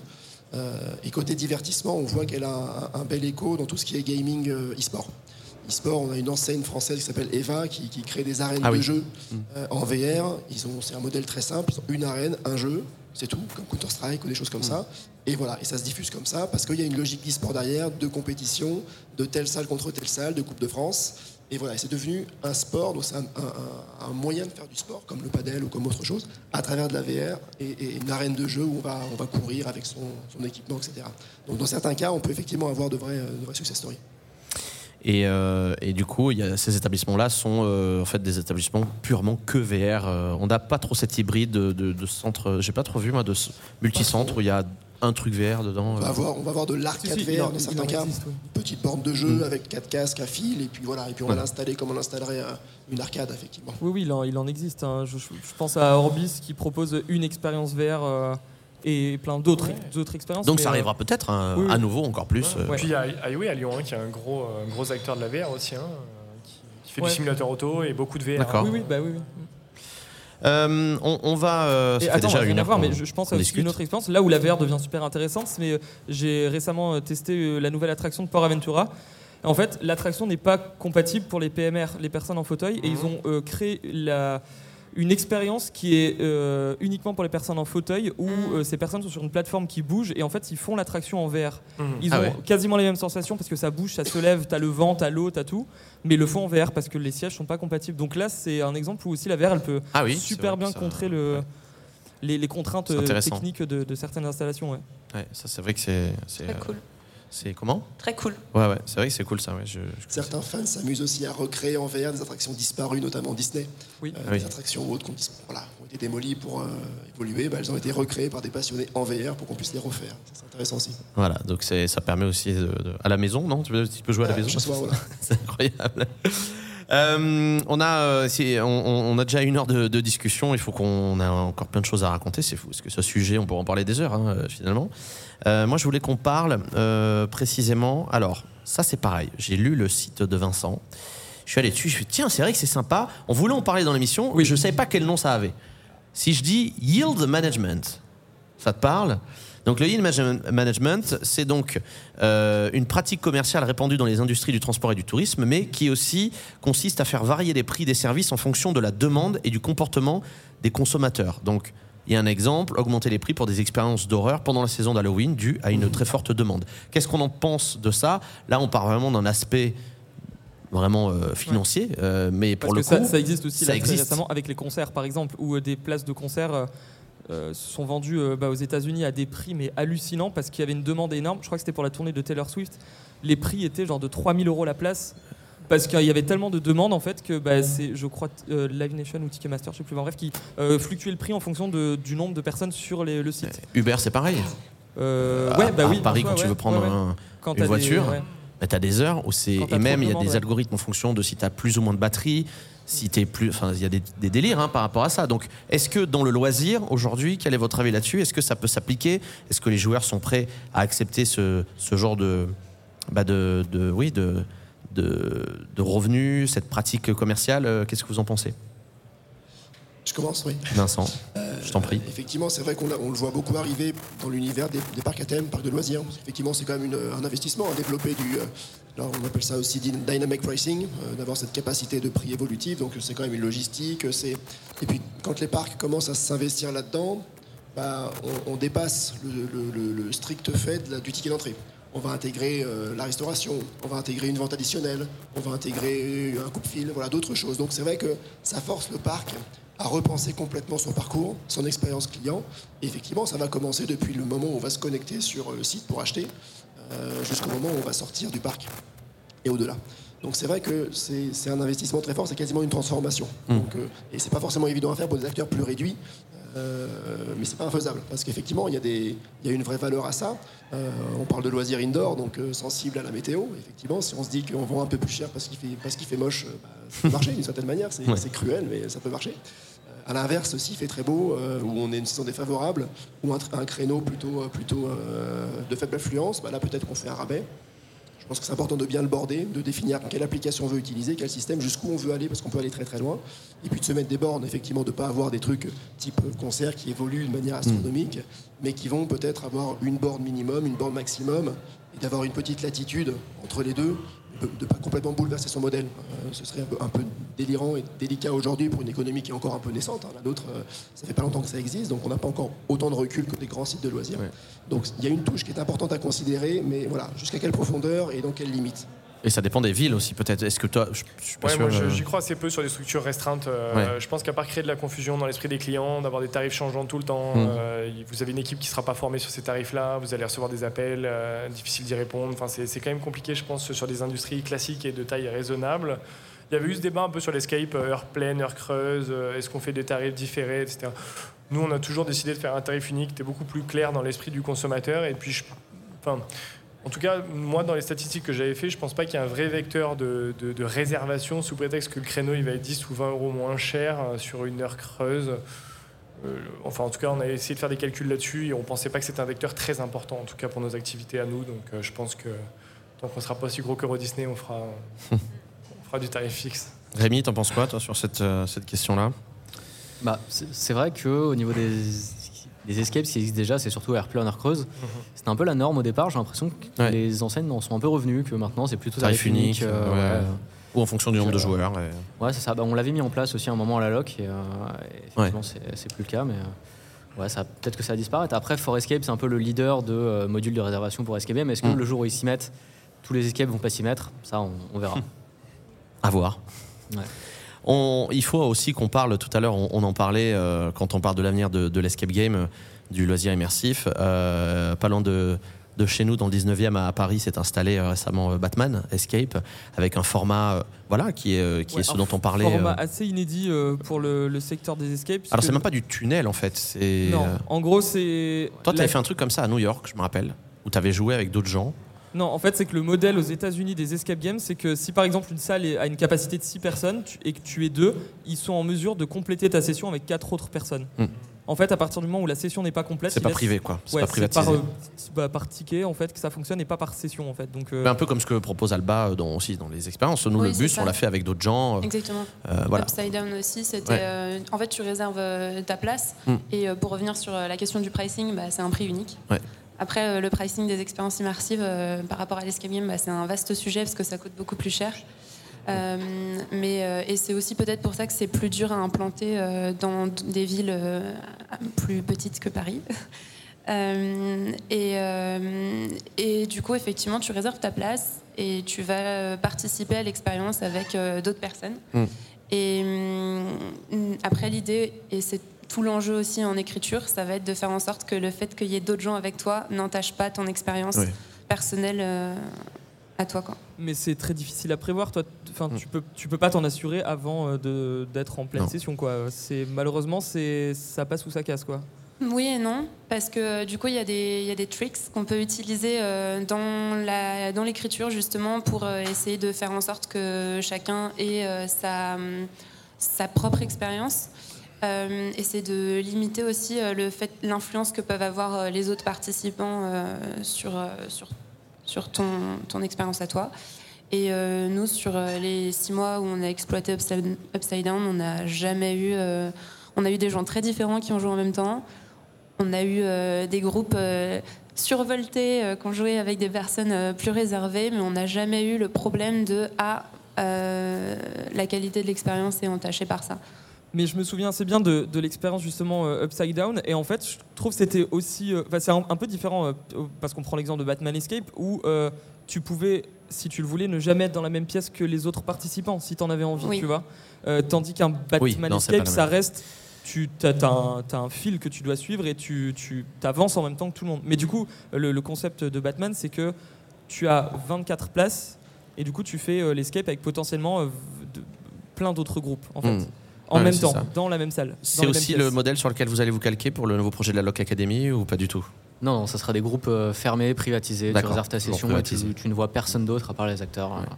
Et côté divertissement, on voit qu'elle a un, un bel écho dans tout ce qui est gaming e-sport. E-sport, on a une enseigne française qui s'appelle Eva qui, qui crée des arènes Ah de jeux euh, en VR. Ils ont, c'est un modèle très simple. Ils ont une arène, un jeu, c'est tout, comme Counter Strike ou des choses comme ça. Et voilà, et ça se diffuse comme ça parce qu'il y a une logique d'e-sport derrière, de compétition, de telle salle contre telle salle, de Coupe de France. Et voilà, c'est devenu un sport, donc c'est un, un- un- un moyen de faire du sport, comme le padel ou comme autre chose, à travers de la VR et, et une arène de jeu où on va, on va courir avec son, son équipement, etc. Donc dans certains cas, on peut effectivement avoir de vrais, de vrais success stories. Et, euh, et du coup, il y a, ces établissements-là sont euh, en fait des établissements purement que VR. Euh, on n'a pas trop cet hybride de, de, de centre. J'ai pas trop vu moi de multicentre où il y a un truc VR dedans. On va euh. avoir, on va avoir de l'arcade Si, si, il VR dans certains cas, existe, petite borne de jeu Mm. avec quatre casques à fil, et puis voilà, et puis on va l'installer comme on installerait une arcade, effectivement. Oui, oui, il en, il en existe. hein. Je, je- je pense à Orbis qui propose une expérience VR euh, et plein d'autres expériences. Donc ça euh, arrivera peut-être hein, oui, oui. à nouveau encore plus. euh. Ouais. Puis il y a Highway à Lyon hein, qui est un gros, euh, gros acteur de la VR aussi, hein, euh, qui, qui fait Ouais. du simulateur auto et beaucoup de VR. D'accord. Oui, oui, bah oui. oui. Euh, on, on va. euh, ça Et fait attends, déjà rien une à heure voir, mais je, je pense à une autre expérience, là où la VR devient super intéressante, mais euh, j'ai récemment euh, testé euh, la nouvelle attraction de Port Aventura. En fait, l'attraction n'est pas compatible pour les PMR, les personnes en fauteuil, et Mhm. ils ont euh, créé la, une expérience qui est euh, uniquement pour les personnes en fauteuil, où Mhm. euh, ces personnes sont sur une plateforme qui bouge, et en fait, ils font l'attraction en VR. Mhm. Ils Ah ont ouais. quasiment les mêmes sensations parce que ça bouge, ça se lève, t'as le vent, t'as l'eau, t'as tout, mais le font en VR parce que les sièges sont pas compatibles. Donc là, c'est un exemple où aussi la VR, elle peut Ah oui, super bien contrer le, ouais. les, les contraintes euh, techniques de, de certaines installations. ouais. Ça c'est vrai que c'est. cool. C'est comment Très cool. Ouais, ouais, c'est vrai que c'est cool ça. Ouais, je, je- Certains fans s'amusent aussi à recréer en VR des attractions disparues, notamment Disney. Oui. Euh, Ah oui. Des attractions ou autres qui ont, voilà, ont été démolies pour euh, évoluer, bah, elles ont été recréées par des passionnés en VR pour qu'on puisse les refaire. Ça, C'est intéressant aussi. Voilà, donc ça permet aussi de, de- à la maison, non? Tu peux, tu peux jouer à la Euh, maison? voilà. C'est incroyable. Euh, on, a, euh, on, a déjà une heure de, de discussion. Il faut qu'on a encore plein de choses à raconter. C'est fou, parce que ce sujet, on pourrait en parler des heures, hein, euh, finalement. Euh, moi, je voulais qu'on parle euh, précisément. Alors, ça, c'est pareil. J'ai lu le site de Vincent. Je suis allé dessus. Je me suis dit, tiens, c'est vrai que c'est sympa. On voulait en parler dans l'émission. Oui. Je ne savais pas quel nom ça avait. Si je dis yield management, ça te parle? Donc le yield management, c'est donc euh, une pratique commerciale répandue dans les industries du transport et du tourisme, mais qui aussi consiste à faire varier les prix des services en fonction de la demande et du comportement des consommateurs. Donc il y a un exemple, augmenter les prix pour des expériences d'horreur pendant la saison d'Halloween due à une très forte demande. Qu'est-ce qu'on en pense de ça? Là, on parle vraiment d'un aspect vraiment euh, financier, euh, mais pour le coup, ça, ça existe aussi ça là, existe. récemment avec les concerts, par exemple, où des places de concert euh, euh, sont vendues euh, bah, aux États-Unis à des prix mais hallucinants parce qu'il y avait une demande énorme. Je crois que c'était pour la tournée de Taylor Swift. Les prix étaient genre de 3000 euros la place. Parce qu'il y avait tellement de demandes en fait que bah, c'est, je crois, euh, Live Nation ou Ticketmaster, je sais plus, en bref, qui fluctuait le prix en fonction de- du nombre de personnes sur les- le site. Uber, c'est pareil. À- ouais, bah à oui. Paris, quand tu veux prendre ouais, ouais. un- Quand une des- voiture, ouais. tu as des heures où c'est. Et même, il y a des algorithmes en fonction de si tu as plus ou moins de batterie, si plus. Enfin, il y a des, des délires hein, par rapport à ça. Donc, est-ce que dans le loisir, aujourd'hui, quel est votre avis là-dessus? Est-ce que ça peut s'appliquer? Est-ce que les joueurs sont prêts à accepter ce, ce genre de. Bah de, de- oui, de, de, de revenus, cette pratique commerciale Euh, Qu'est-ce que vous en pensez? Je commence, oui. Vincent, je t'en prie. Effectivement, c'est vrai qu'on on le voit beaucoup arriver dans l'univers des, des parcs à thème, parcs de loisirs. Parce qu'effectivement, c'est quand même une- un investissement à développer du. Euh, alors, on appelle ça aussi dy- dynamic pricing, euh, d'avoir cette capacité de prix évolutif. Donc, c'est quand même une logistique. Et puis, quand les parcs commencent à s'investir là-dedans, bah, on, dépasse le, strict fait du ticket d'entrée. On va intégrer euh, la restauration, on va intégrer une vente additionnelle, on va intégrer un coup de fil, voilà d'autres choses. Donc c'est vrai que ça force le parc à repenser complètement son parcours, son expérience client. Et effectivement, ça va commencer depuis le moment où on va se connecter sur le site pour acheter, euh, jusqu'au moment où on va sortir du parc et au-delà. Donc c'est vrai que c'est un investissement très fort, c'est quasiment une transformation. Donc, euh, et c'est pas forcément évident à faire pour des acteurs plus réduits, euh, mais c'est pas infaisable parce qu'effectivement il y, a des- y a une vraie valeur à ça. Euh, on parle de loisirs indoor, donc euh, sensible à la météo. Effectivement, si on se dit qu'on vend un peu plus cher parce qu'il fait, parce qu'il fait moche, euh, bah, ça peut marcher d'une certaine manière. C'est Ouais. c'est cruel, mais ça peut marcher. À l'inverse, s'il fait très beau, euh, où on est une saison défavorable, ou un, créneau plutôt, euh, plutôt euh, de faible affluence, bah là peut-être qu'on fait un rabais. Je pense que c'est important de bien le border, de définir quelle application on veut utiliser, quel système, jusqu'où on veut aller, parce qu'on peut aller très très loin. Et puis de se mettre des bornes, effectivement, de ne pas avoir des trucs type concert qui évoluent de manière astronomique, mais qui vont peut-être avoir une borne minimum, une borne maximum, et d'avoir une petite latitude entre les deux, de ne pas complètement bouleverser son modèle. Euh, ce serait un peu, un peu délirant et délicat aujourd'hui pour une économie qui est encore un peu naissante. hein. La nôtre, euh, ça fait pas longtemps que ça existe, donc on n'a pas encore autant de recul que des grands sites de loisirs. Ouais. Donc il y a une touche qui est importante à considérer, mais voilà, jusqu'à quelle profondeur et dans quelles limites. Et ça dépend des villes aussi, peut-être. Est-ce que toi. Je, je suis pas Ouais, sûr. moi je- euh, j'y crois assez peu sur des structures restreintes. Euh, Ouais. Je pense qu'à part créer de la confusion dans l'esprit des clients, d'avoir des tarifs changeants tout le temps, Mm. euh, vous avez une équipe qui ne sera pas formée sur ces tarifs-là, vous allez recevoir des appels, euh, difficile d'y répondre. Enfin, c'est quand même compliqué, je pense, sur des industries classiques et de taille raisonnable. Il y avait eu ce débat un peu sur l'escape, euh, heure pleine, heure creuse, euh, est-ce qu'on fait des tarifs différés, etc. Nous, on a toujours décidé de faire un tarif unique, était beaucoup plus clair dans l'esprit du consommateur. Et puis, enfin, en tout cas, moi, dans les statistiques que j'avais fait, je pense pas qu'il y ait un vrai vecteur de, réservation sous prétexte que le créneau il va être 10 ou 20 euros moins cher euh, sur une heure creuse. Enfin, en tout cas, on a essayé de faire des calculs là-dessus et on pensait pas que c'était un vecteur très important, en tout cas pour nos activités à nous. Donc, je pense que tant qu'on sera pas aussi gros qu'Euro Disney, on fera, fera du tarif fixe. Rémi, t'en penses quoi, toi, sur cette, euh, cette question-là? Bah, c'est vrai qu'au niveau des, des escapes qui existent déjà, c'est surtout Airplay en Air Creuse. C'était un peu la norme au départ. J'ai l'impression que Ouais. les enseignes en sont un peu revenus, que maintenant c'est plutôt Tarif tarif, unique. unique, euh, ouais. ouais. Ou en fonction du nombre de Voilà. joueurs et- Ouais, c'est ça. Bah, on l'avait mis en place aussi à un moment à la loc et, euh, et effectivement, c'est c'est plus le cas, mais euh, ouais, ça peut-être que ça va disparaître. Après, For Escape, c'est un peu le leader de euh, modules de réservation pour escape game. Est-ce que Mm. le jour où ils s'y mettent, tous les escapes vont pas s'y mettre? Ça, on, on verra. À voir. Ouais. On- il faut aussi qu'on parle, tout à l'heure, on, on en parlait euh, quand on parle de l'avenir de, de l'escape game, euh, du loisir immersif. Euh, pas loin de, de chez nous, dans le 19e à Paris, s'est installé euh, récemment Batman Escape, avec un format euh, voilà, qui est, qui Ouais, est ce un dont on parlait. Format euh. assez inédit pour le, le secteur des escapes. Alors, c'est même pas du tunnel, en fait. Non, en gros, c'est. Toi, tu la- avais fait un truc comme ça à New York, je me rappelle, où tu avais joué avec d'autres gens. Non, en fait, c'est que le modèle aux États-Unis des escape games, c'est que si par exemple une salle a une capacité de 6 personnes et que tu es deux, ils sont en mesure de compléter ta session avec quatre autres personnes. Hmm. En fait, à partir du moment où la session n'est pas complète, C'est pas laisse- privé, quoi. C'est Ouais, pas privatisé. par, euh, bah, par ticket en fait que ça fonctionne et pas par session en fait. Donc euh, un peu comme ce que propose Alba euh, dans, aussi dans les expériences. Nous, Oui, le bus, ça. on l'a fait avec d'autres gens. euh, Exactement. euh, voilà. Upside Down aussi, c'était. Ouais. euh, en fait, tu réserves euh, ta place. Mm. Et euh, pour revenir sur euh, la question du pricing, bah, c'est un prix unique. Ouais. Après, euh, le pricing des expériences immersives euh, par rapport à l'escape game, bah, c'est un vaste sujet parce que ça coûte beaucoup plus cher. Euh, mais, euh, et c'est aussi peut-être pour ça que c'est plus dur à implanter euh, dans des villes plus petites que Paris. Et, et du coup, effectivement, tu réserves ta place et tu vas participer à l'expérience avec d'autres personnes. Mm. Et hum, après, l'idée, et c'est tout l'enjeu aussi en écriture, ça va être de faire en sorte que le fait qu'il y ait d'autres gens avec toi n'entache pas ton expérience Oui. personnelle euh, à toi. Quoi. mais c'est très difficile à prévoir. Toi, enfin, Mm. tu peux tu peux pas t'en assurer avant euh, de d'être en pleine Non. session quoi. C'est malheureusement c'est ça passe ou ça casse quoi. Oui et non, parce que du coup, il y, a des- il y a des tricks qu'on peut utiliser euh, dans la- dans l'écriture justement pour euh, essayer de faire en sorte que chacun ait euh, sa, sa propre expérience. Euh, et c'est de limiter aussi euh, le fait, l'influence que peuvent avoir euh, les autres participants euh, sur, sur, sur ton, ton expérience à toi. Et nous, sur les six mois où on a exploité Upside, Upside Down, on n'a jamais eu. on a eu des gens très différents qui ont joué en même temps. On a eu des groupes survoltés euh, qui ont joué avec des personnes plus réservées, mais on n'a jamais eu le problème de ah, la qualité de l'expérience est entachée par ça. Mais je me souviens assez bien de, de l'expérience justement euh, Upside Down et en fait je trouve que c'était aussi, euh, enfin, c'est un, un peu différent euh, parce qu'on prend l'exemple de Batman Escape où euh, tu pouvais, si tu le voulais, ne jamais être dans la même pièce que les autres participants si tu en avais envie, Oui. tu vois. Euh, tandis qu'un Batman Oui, non, c'est Escape, ça reste, tu as, un, t'as un fil que tu dois suivre et tu, tu avances en même temps que tout le monde. Mais du coup, le, le concept de Batman, c'est que tu as 24 places et du coup tu fais euh, l'escape avec potentiellement euh, de- plein d'autres groupes en fait. Mm. En même temps, ça. dans la même salle. C'est aussi le modèle sur lequel vous allez vous calquer pour le nouveau projet de la Lock Academy ou pas du tout? Non, non, ça sera des groupes euh, fermés, privatisés. Tu réserves ta session et tu, ne vois personne d'autre à part les acteurs. Ouais. Voilà.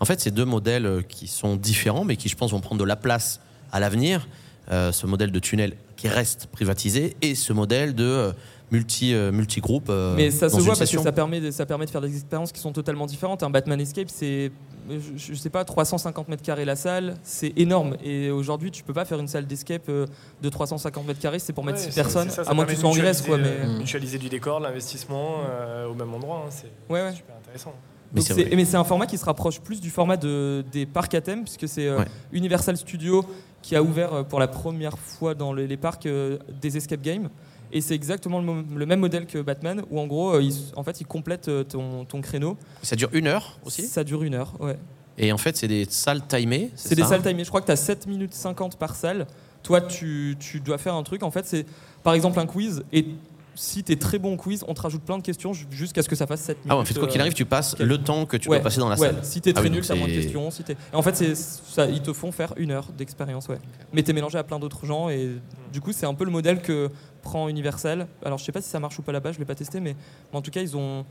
En fait, c'est deux modèles euh, qui sont différents, mais qui, je pense, vont prendre de la place à l'avenir. Euh, ce modèle de tunnel qui reste privatisé et ce modèle de euh, multi, euh, multi-groupe. euh, Mais ça se voit parce que ça permet, de, ça permet de faire des expériences qui sont totalement différentes. Un Batman Escape, c'est, je, je sais pas, 350 mètres carrés la salle, c'est énorme. Et aujourd'hui, tu peux pas faire une salle d'escape euh, de 350 mètres carrés, c'est pour mettre Ouais, 6 c'est- personnes, c'est ça, ça à moins que tu sois de en Grèce, quoi. mutualiser, Mais... euh. Mutualiser du décor, de l'investissement euh, au même endroit, hein, c'est Ouais, ouais. super intéressant. Mais Donc c'est c'est- vrai. mais c'est un format qui se rapproche plus du format de, des parcs à thème, puisque c'est euh, Ouais. Universal Studios qui a ouvert euh, pour la première fois dans les, les parcs euh, des escape games. Et c'est exactement le, même modèle que Batman, où en gros, euh, il, en fait, il complète euh, ton, ton créneau. Ça dure une heure aussi? Ça dure une heure, ouais. Et en fait, c'est des salles timées. C'est des salles timées. Je crois que tu as 7 minutes 50 par salle. Toi, tu, tu dois faire un truc. En fait, c'est par exemple un quiz. Et si tu es très bon au quiz, on te rajoute plein de questions ju- jusqu'à ce que ça fasse 7 minutes. Ah ouais, en fait, quoi qu'il euh, arrive, tu passes le temps que tu ouais, dois passer dans la ouais. salle. Si t'es Ah très oui, nul, t'as moins de questions. Si t'es- et en fait, ça, ils te font faire une heure d'expérience, ouais. Mais t'es mélangé à plein d'autres gens et du coup, c'est un peu le modèle que prend Universal. Alors, je sais pas si ça marche ou pas là-bas, je l'ai pas testé, mais, mais en tout cas, ils ont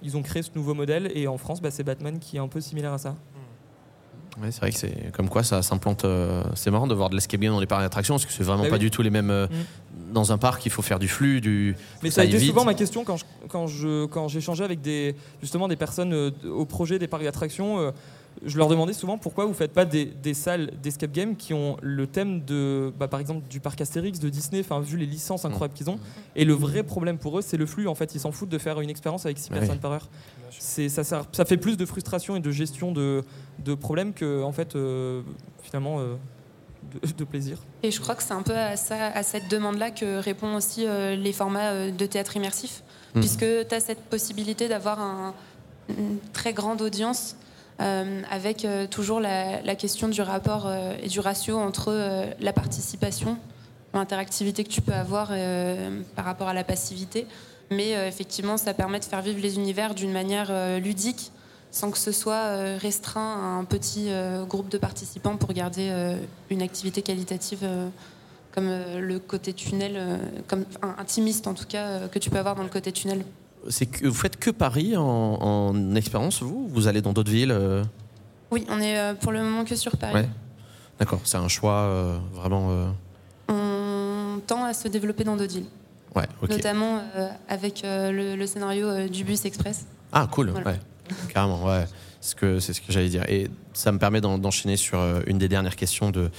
ils ont créé ce nouveau modèle et en France, bah, c'est Batman qui est un peu similaire à ça. Ouais, c'est vrai que c'est comme quoi ça s'implante. euh, c'est marrant de voir de l'escape game dans les parcs d'attractions parce que c'est vraiment Bah pas oui. du tout les mêmes. euh, Dans un parc, il faut faire du flux, du. Mais ça a été souvent ma question quand je, quand je quand j'échangeais avec des justement des personnes euh, au projet des parcs d'attractions. Je leur demandais souvent pourquoi vous faites pas des, des salles d'escape game qui ont le thème de bah, par exemple du parc Astérix de Disney, enfin vu les licences incroyables qu'ils ont. Et le vrai problème pour eux, c'est le flux. En fait, ils s'en foutent de faire une expérience avec 6 Ouais. personnes par heure. C'est ça, sert- ça fait plus de frustration et de gestion de, de problèmes que en fait euh, finalement euh, de, de plaisir. Et je crois que c'est un peu à, ça, à cette demande-là que répond aussi euh, les formats euh, de théâtre immersif, Mhm. puisque tu as cette possibilité d'avoir un- une très grande audience euh, avec euh, toujours la, question du rapport euh, et du ratio entre euh, la participation, l'interactivité que tu peux avoir euh, par rapport à la passivité. Mais euh, effectivement, ça permet de faire vivre les univers d'une manière euh, ludique, sans que ce soit euh, restreint à un petit euh, groupe de participants pour garder euh, une activité qualitative euh, comme euh, le côté tunnel, euh, comme intimiste en tout cas, euh, que tu peux avoir dans le côté tunnel. C'est que vous faites que Paris en, en expérience, vous? Vous allez dans d'autres villes euh, Oui, on est euh, pour le moment que sur Paris. Ouais. D'accord, c'est un choix euh, vraiment. On tend à se développer dans d'autres villes, Ouais, ok. notamment avec le, le scénario du bus express. Ah, cool, Voilà. ouais. Carrément, ouais. C'est ce que, c'est ce que j'allais dire. Et ça me permet d'en- d'enchaîner sur une des dernières questions de,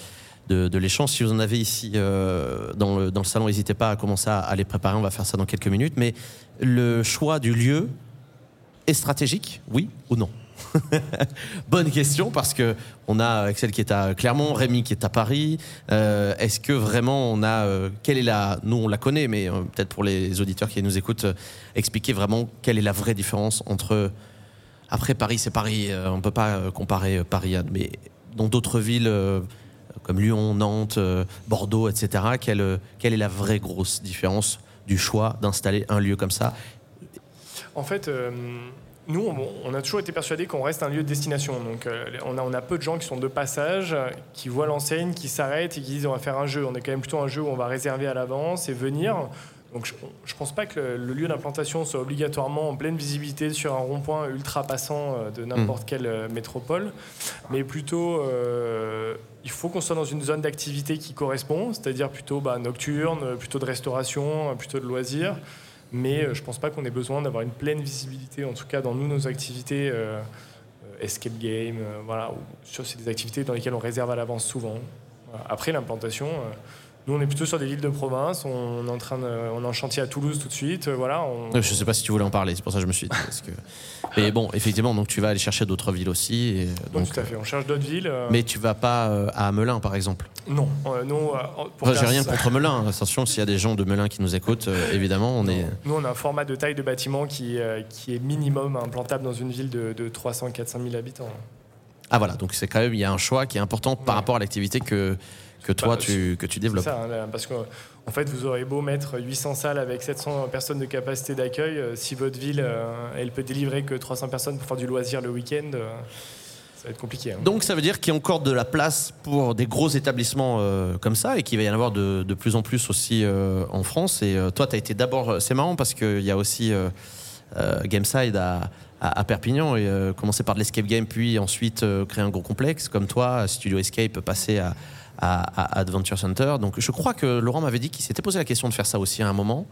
de, l'échange. Si vous en avez ici euh, dans, le, dans le salon, n'hésitez pas à commencer à, les préparer. On va faire ça dans quelques minutes. Mais le choix du lieu est stratégique, oui ou non Bonne question parce que on a Axel qui est à Clermont, Rémi qui est à Paris. Euh, Est-ce que vraiment on a euh, quelle est la nous on la connaît mais peut-être pour les auditeurs qui nous écoutent expliquer vraiment quelle est la vraie différence entre après Paris c'est Paris on peut pas comparer Paris à mais dans d'autres villes comme Lyon, Nantes, euh, Bordeaux, etc. Quelle, quelle est la vraie grosse différence du choix d'installer un lieu comme ça? En fait, euh, nous, on, on a toujours été persuadés qu'on reste un lieu de destination. Donc, euh, on, a, on a peu de gens qui sont de passage, qui voient l'enseigne, qui s'arrêtent et qui disent on va faire un jeu. On est quand même plutôt un jeu où on va réserver à l'avance et venir. Donc, je ne pense pas que le, le lieu d'implantation soit obligatoirement en pleine visibilité sur un rond-point ultra passant de n'importe quelle métropole, mais plutôt euh, il faut qu'on soit dans une zone d'activité qui correspond, c'est-à-dire plutôt bah, nocturne, plutôt de restauration, plutôt de loisirs. Mais euh, je pense pas qu'on ait besoin d'avoir une pleine visibilité, en tout cas dans nous, nos activités euh, euh, escape game, voilà, ou sur c'est des activités dans lesquelles on réserve à l'avance souvent. Après l'implantation, nous on est plutôt sur des villes de province, on est en train de, on est en chantier à Toulouse tout de suite, euh, voilà. on- Euh, Je sais pas si tu voulais en parler, c'est pour ça que je me suis dit. parce que- Mais bon, effectivement, donc tu vas aller chercher d'autres villes aussi. et donc, tout à fait, on cherche d'autres villes. euh, mais tu vas pas à Melun, par exemple. non, euh, non, pour Enfin, J'ai rien contre Melun. Attention, s'il y a des gens de Melun qui nous écoutent, euh, évidemment, on est. Nous, on a un format de taille de bâtiment qui, euh, qui est minimum implantable dans une ville de, de 300-400 000 habitants. Ah voilà, donc c'est quand même il y a un choix qui est important par rapport à l'activité que que toi Bah, tu que tu développes. ça, hein, parce que en fait, vous aurez beau mettre 800 salles avec 700 personnes de capacité d'accueil, euh, si votre ville, euh, elle peut délivrer que 300 personnes pour faire du loisir le week-end, euh, ça va être compliqué. hein. Donc ça veut dire qu'il y a encore de la place pour des gros établissements comme ça et qu'il va y en avoir de, de plus en plus aussi en France. Et toi, tu as été d'abord. C'est marrant parce qu'il y a aussi Gameside à, à, à Perpignan et commencer par de l'escape game, puis ensuite créer un gros complexe comme toi, Studio Escape, passer à, à- à Adventure Center. Donc je crois que Laurent m'avait dit qu'il s'était posé la question de faire ça aussi à un moment.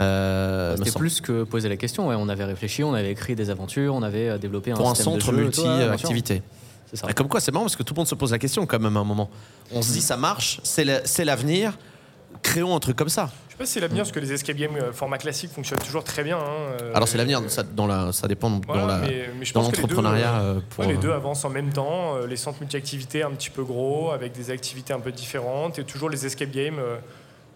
Euh, C'était plus que poser la question. ouais. On avait réfléchi, on avait écrit des aventures, on avait euh, développé un pour un centre multi-activité. C'est ça. Et Comme quoi, c'est marrant parce que tout le monde se pose la question quand même à un moment. On se dit, ça marche, c'est l'avenir, créons un truc comme ça. Je sais pas si c'est l'avenir, parce que les escape games euh, format classique fonctionnent toujours très bien. hein, euh, Alors c'est l'avenir, ça, dans la, ça dépend voilà, dans la- mais, mais je dans pense que les deux, l'entrepreneuriat. euh, pour, Ouais, les euh, deux avancent en même temps, euh, les centres multi-activités un petit peu gros, avec des activités un peu différentes, et toujours les escape games euh,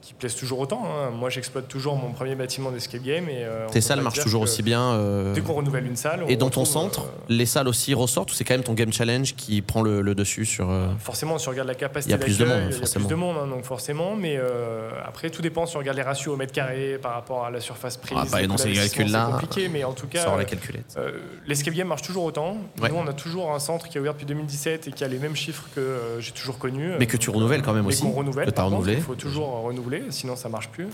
qui plaisent toujours autant. hein. Moi, j'exploite toujours mon premier bâtiment d'escape game. Et, euh, Tes salles marchent toujours aussi bien. euh, Dès qu'on renouvelle une salle, et dans ton centre, euh, les salles aussi ressortent ou c'est quand même ton Game Challenge qui prend le, le dessus sur. Forcément, si on regarde la capacité Il y a plus de monde, il y a plus de monde, hein, donc forcément. Mais après, tout dépend si on regarde les ratios au mètre carré par rapport à la surface prise. Ah, bah, le dans coût ces d'investissement, calculs-là, c'est compliqué, mais en tout cas, Sort la calculette. l'escape game marche toujours autant. Ouais. Nous, on a toujours un centre qui a ouvert depuis 2017 et qui a les mêmes chiffres que j'ai toujours connus. Mais que tu renouvelles quand même aussi, qu'on renouvelle. que contre, renouvelé. Il faut toujours renouveler, sinon ça marche plus.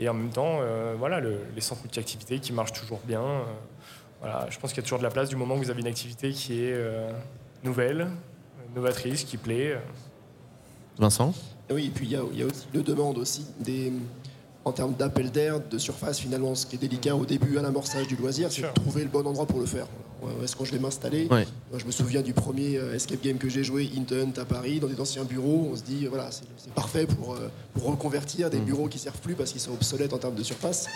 Et en même temps, euh, voilà, le- les centres multi-activités qui marchent toujours bien. euh, voilà, je pense qu'il y a toujours de la place du moment que vous avez une activité qui est euh, nouvelle, novatrice, qui plaît. Vincent? Oui, et puis il y, a- il y a aussi une demande aussi des, en termes d'appel d'air, de surface finalement. Ce qui est délicat au début à l'amorçage du loisir, c'est de trouver le bon endroit pour le faire. Où est-ce que je vais m'installer? Ouais. Moi, je me souviens du premier euh, escape game que j'ai joué, Intent à Paris, dans des anciens bureaux. On se dit, voilà, c'est parfait pour, euh, pour reconvertir Mm. des bureaux qui servent plus parce qu'ils sont obsolètes en termes de surface.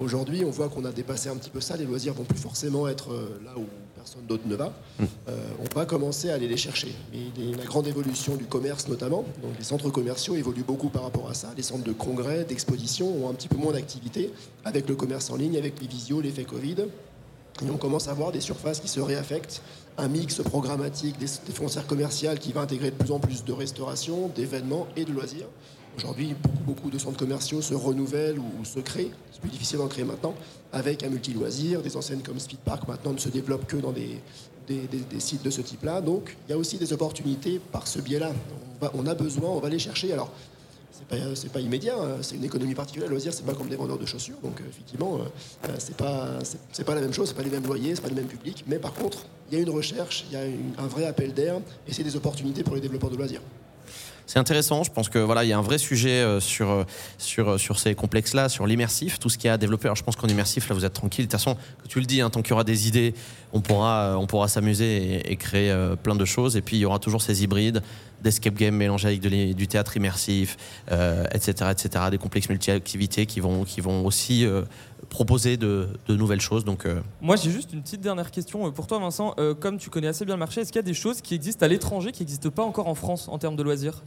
Aujourd'hui, on voit qu'on a dépassé un petit peu ça. Les loisirs vont plus forcément être euh, là où personne d'autre ne va. Euh, on va commencer à aller les chercher. Les- la grande évolution du commerce notamment, donc les centres commerciaux évoluent beaucoup par rapport à ça. Les centres de congrès, d'exposition ont un petit peu moins d'activité avec le commerce en ligne, avec les visios, l'effet Covid. Et on commence à voir des surfaces qui se réaffectent, un mix programmatique des, des foncières commerciales qui va intégrer de plus en plus de restauration, d'événements et de loisirs. Aujourd'hui, beaucoup, de centres commerciaux se renouvellent ou, se créent, c'est plus difficile d'en créer maintenant, avec un multi-loisir. Des enseignes comme Speedpark maintenant ne se développent que dans des, sites de ce type-là. Donc il y a aussi des opportunités par ce biais-là. On, a besoin, on va les chercher. Alors, c'est pas, pas immédiat, hein, c'est une économie particulière. Le loisir, c'est pas comme des vendeurs de chaussures, donc euh, effectivement, euh, euh, c'est pas, la même chose, c'est pas les mêmes loyers, c'est pas le même public. Mais par contre, il y a une recherche, il y a un vrai appel d'air, et c'est des opportunités pour les développeurs de loisirs. C'est intéressant. Je pense que voilà, il y a un vrai sujet euh, sur euh, sur euh, sur ces complexes-là, sur l'immersif, tout ce qui a à développer. Alors je pense qu'en immersif, là, vous êtes tranquille. De toute façon, tu le dis, hein, tant qu'il y aura des idées, on pourra on pourra s'amuser et, créer plein de choses. Et puis il y aura toujours ces hybrides d'escape game mélangés avec du théâtre immersif, euh, etc., etc. Des complexes multi-activités qui vont qui vont aussi euh, proposer de, nouvelles choses. Euh, Moi, j'ai juste une petite dernière question pour toi, Vincent. Comme tu connais assez bien le marché, est-ce qu'il y a des choses qui existent à l'étranger qui n'existent pas encore en France en termes de loisirs?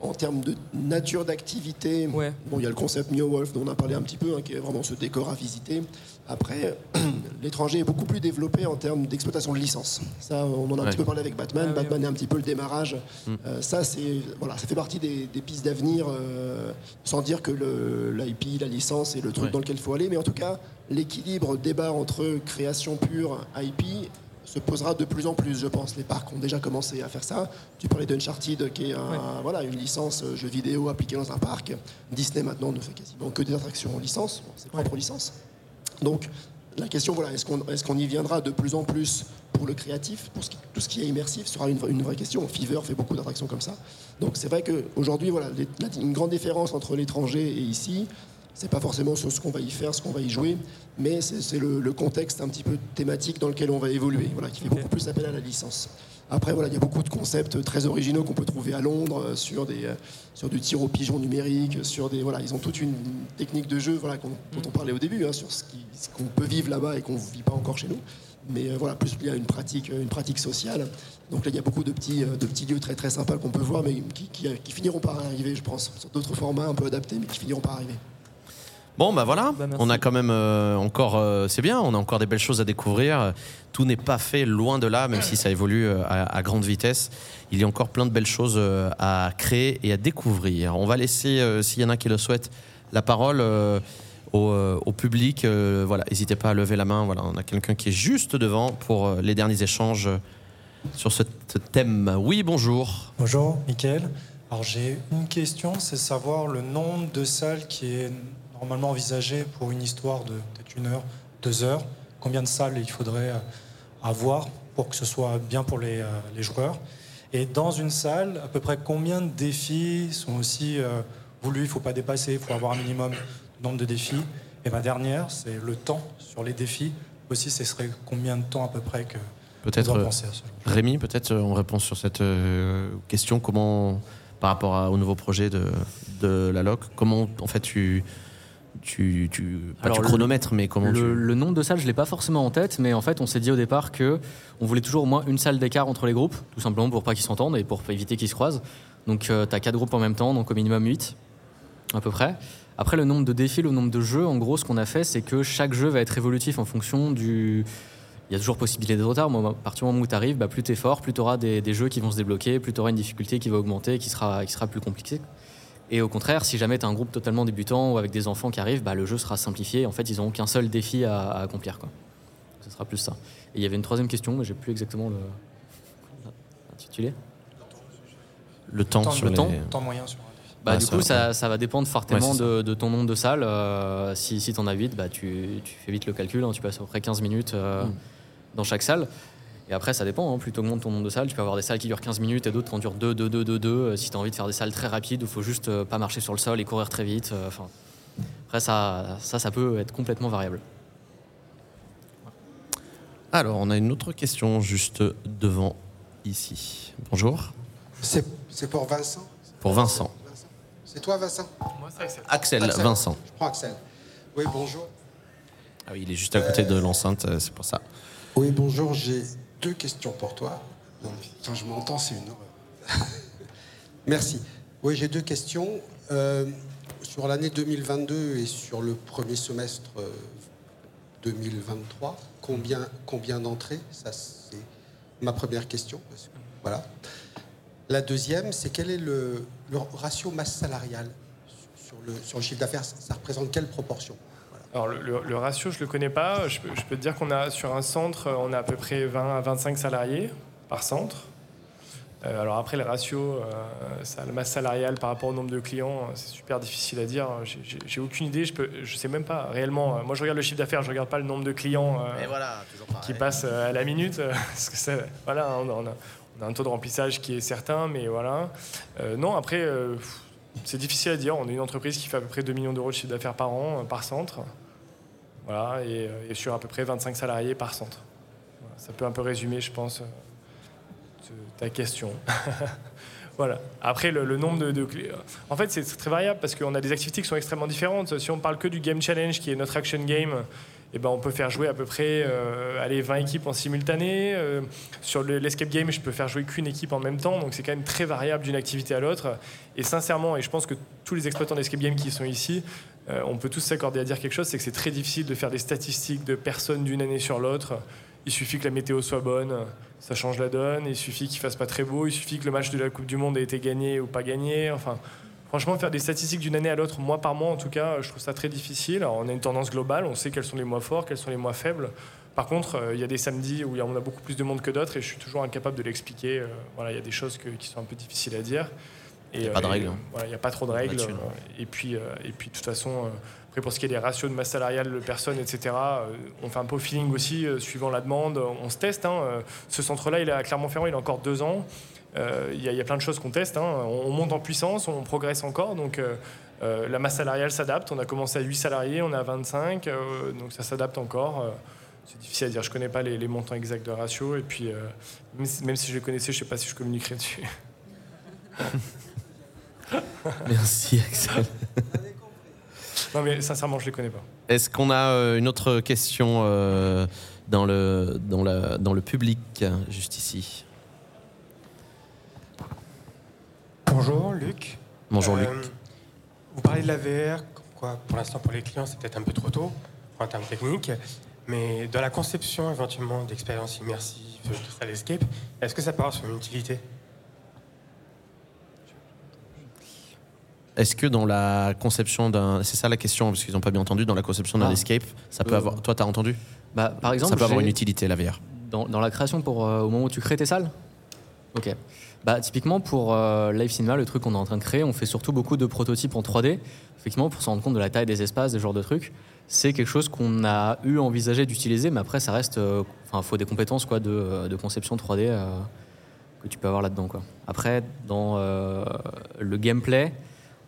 En termes de nature d'activité, Ouais. bon, il y a le concept Mio Wolf dont on a parlé un petit peu, hein, qui est vraiment ce décor à visiter. Après, l'étranger est beaucoup plus développé en termes d'exploitation de licence. Ça, on en a un Ouais. petit peu parlé avec Batman. Ah oui, Batman est un petit peu le démarrage. Mm. Euh, ça, c'est voilà, ça fait partie des, des pistes d'avenir, euh, sans dire que le- l'IP, la licence, est le truc Ouais. dans lequel il faut aller. Mais en tout cas, l'équilibre débat entre création pure, IP, se posera de plus en plus, je pense. Les parcs ont déjà commencé à faire ça. Tu parlais d'Uncharted, qui est un- Ouais. voilà, une licence euh, jeu vidéo appliquée dans un parc. Disney maintenant ne fait quasiment que des attractions en licence, bon, ses propres licences. Donc la question, voilà, est-ce qu'on est qu'on y viendra de plus en plus pour le créatif? Pour ce qui- tout ce qui est immersif sera une, vraie- une vraie question. Fever fait beaucoup d'attractions comme ça. Donc c'est vrai qu'aujourd'hui, voilà, les- une grande différence entre l'étranger et ici, c'est pas forcément sur ce qu'on va y faire, ce qu'on va y jouer, mais c'est le, le contexte un petit peu thématique dans lequel on va évoluer, voilà, qui fait beaucoup plus appel à la licence. Après, voilà, il y a beaucoup de concepts très originaux qu'on peut trouver à Londres euh, sur, des, euh, sur du tir au pigeon numérique, sur des, voilà, ils ont toute une technique de jeu voilà, dont on parlait au début, hein, sur ce qu'on peut vivre là-bas et qu'on ne vit pas encore chez nous. Mais euh, voilà, plus il y a une pratique, une pratique sociale. Donc là, il y a beaucoup de petits, de petits lieux très très sympas qu'on peut voir, mais qui, qui- qui finiront par arriver, je pense, sur d'autres formats un peu adaptés, mais qui finiront par arriver. Bon, bah voilà, Bah, on a quand même euh, encore, euh, c'est bien, on a encore des belles choses à découvrir. Tout n'est pas fait loin de là, même si ça évolue euh, à, à grande vitesse. Il y a encore plein de belles choses à créer et à découvrir. On va laisser, euh, s'il y en a qui le souhaitent, la parole euh, au, euh, au public. Euh, voilà, n'hésitez pas à lever la main. Voilà, on a quelqu'un qui est juste devant pour euh, les derniers échanges sur ce thème. Oui, bonjour. Bonjour, Mickaël. Alors j'ai une question, c'est savoir le nombre de salles qui est normalement envisagé pour une histoire de peut-être une heure, deux heures. Combien de salles il faudrait euh, avoir pour que ce soit bien pour les, euh, les joueurs? Et dans une salle, à peu près combien de défis sont aussi euh, voulus? Il ne faut pas dépasser, il faut avoir un minimum de nombre de défis. Et ma dernière, c'est le temps sur les défis. Aussi, ce serait combien de temps à peu près que Peut-être euh, Rémi, peut-être en réponse sur cette euh, question, comment, par rapport à- au nouveau projet de, de la LOC, comment en fait tu, tu, tu pas Alors, tu le- mais comment Le, tu... le nombre de salles, je l'ai pas forcément en tête, mais en fait, on s'est dit au départ que on voulait toujours au moins une salle d'écart entre les groupes, tout simplement pour pas qu'ils s'entendent et pour éviter qu'ils se croisent. Donc, tu as quatre groupes en même temps, donc au minimum 8, à peu près. Après, le nombre de défis, le nombre de jeux, en gros, ce qu'on a fait, c'est que chaque jeu va être évolutif en fonction du. Il y a toujours possibilité de retard, mais à partir du moment où tu arrives, bah, plus tu es fort, plus tu auras des, des jeux qui vont se débloquer, plus tu auras une difficulté qui va augmenter, qui sera, qui sera plus compliquée. Et au contraire, si jamais tu as un groupe totalement débutant ou avec des enfants qui arrivent, bah, le jeu sera simplifié. En fait, ils n'auront qu'un seul défi à, à accomplir. Quoi. Ce sera plus ça. Et il y avait une troisième question, mais j'ai plus exactement le l'intitulé. le temps temps, sur le les... temps, temps moyen sur un défi. Bah, Ah, du ça, coup, ça, ça va dépendre fortement Ouais, c'est de, de ton nombre de salles. Euh, si si tu en as 8, bah, tu, tu fais vite le calcul. hein. tu passes à peu près 15 minutes euh, Mm. dans chaque salle. Et après, ça dépend. Hein. Plus tu augmentes ton nombre de salles, tu peux avoir des salles qui durent 15 minutes et d'autres qui en durent 2, 2, 2, 2, 2. Si tu as envie de faire des salles très rapides, il faut juste euh, pas marcher sur le sol et courir très vite. euh, Enfin, après, ça, ça, ça peut être complètement variable. Alors, on a une autre question juste devant ici. Bonjour. C'est c'est pour Vincent Pour Vincent. C'est toi, Vincent? Moi, c'est Axel. Axel, Axel. Vincent. Je prends Axel. Oui, bonjour. Ah oui, il est juste à côté de l'enceinte, euh, c'est pour ça. Oui, bonjour. J'ai deux questions pour toi. Quand je m'entends, c'est une horreur. Merci. Oui, j'ai deux questions. Euh, sur l'année 2022 et sur le premier semestre euh, 2023, combien, combien d'entrées? Ça, c'est ma première question. Voilà. La deuxième, c'est quel est le, le ratio masse salariale sur le, sur le chiffre d'affaires? Ça représente quelle proportion? Alors, le, le- le ratio, je ne le connais pas. Je peux, je peux te dire qu'on a sur un centre, on a à peu près 20 à 25 salariés par centre. Euh, alors après, le ratio, euh, ça, la masse salariale par rapport au nombre de clients, euh, c'est super difficile à dire. J'ai- aucune idée. Je ne je sais même pas réellement. Moi, je regarde le chiffre d'affaires, je regarde pas le nombre de clients euh, voilà, qui passent à la minute. Parce que ça, voilà, on, a- on a un taux de remplissage qui est certain, mais voilà. Non, après, c'est difficile à dire. On est une entreprise qui fait à peu près 2 millions d'euros de chiffre d'affaires par an, euh, par centre. Voilà, et, euh, et sur à peu près 25 salariés par centre. Ça peut un peu résumer, je pense, euh, ta question. Voilà. Après, le, nombre de, de En fait, c'est très variable parce qu'on a des activités qui sont extrêmement différentes. Si on parle que du Game Challenge, qui est notre action game, eh ben, on peut faire jouer à peu près euh, allez, 20 équipes en simultané. Euh, sur le- l'escape game, je peux faire jouer qu'une équipe en même temps. Donc, c'est quand même très variable d'une activité à l'autre. Et sincèrement, et je pense que tous les exploitants d'escape game qui sont ici, euh, on peut tous s'accorder à dire quelque chose, c'est que c'est très difficile de faire des statistiques de personnes d'une année sur l'autre. Il suffit que la météo soit bonne, ça change la donne. Il suffit qu'il fasse pas très beau. Il suffit que le match de la Coupe du Monde ait été gagné ou pas gagné. Enfin, franchement, faire des statistiques d'une année à l'autre, mois par mois en tout cas, je trouve ça très difficile. Alors, on a une tendance globale, on sait quels sont les mois forts, quels sont les mois faibles. Par contre, euh, il y a des samedis où on a beaucoup plus de monde que d'autres et je suis toujours incapable de l'expliquer. Euh, voilà, il y a des choses que- qui sont un peu difficiles à dire. Il y a pas de euh, règles, euh, hein. voilà, il n'y a pas trop de règles. Euh, Et puis, euh, et puis de toute façon, euh, après pour ce qui est des ratios de masse salariale de personnes, etc., euh, on fait un peu au feeling aussi, euh, suivant la demande. On se teste. hein, euh, Ce centre-là, il est à Clermont-Ferrand, il a encore deux ans. Euh, Il y, a- il y a plein de choses qu'on teste. hein. On, on monte en puissance, on progresse encore. Donc euh, euh, la masse salariale s'adapte. On a commencé à 8 salariés, on est à 25. euh, donc ça s'adapte encore. C'est difficile à dire. Je ne connais pas les, les montants exacts de ratio. Et puis, euh, même, si, même si je les connaissais, je ne sais pas si je communiquerai dessus. Merci Axel. non, mais sincèrement, je ne les connais pas. Est-ce qu'on a euh, une autre question euh, dans, le, dans, la, dans le public, juste ici? Bonjour Luc. Bonjour Euh, Luc. Vous parlez de la VR, quoi pour l'instant pour les clients c'est peut-être un peu trop tôt en termes techniques, mais dans la conception éventuellement d'expériences immersives, de salle escape, est-ce que ça peut avoir son utilité? Est-ce que dans la conception d'un. C'est ça la question, parce qu'ils n'ont pas bien entendu. Dans la conception d'un Ah. escape, ça peut Euh, avoir. Toi, t'as entendu? Bah, par exemple, Ça peut avoir une utilité, la VR. Dans, dans la création, pour, euh, au moment où tu crées tes salles? Ok. Bah, typiquement, pour euh, Live Cinema, le truc qu'on est en train de créer, on fait surtout beaucoup de prototypes en 3D. Effectivement, pour se rendre compte de la taille des espaces, des genres de trucs. C'est quelque chose qu'on a eu envisagé d'utiliser, mais après, ça reste. euh, Enfin, faut des compétences quoi, de, de conception 3D euh, que tu peux avoir là-dedans. Quoi. Après, dans euh, le gameplay,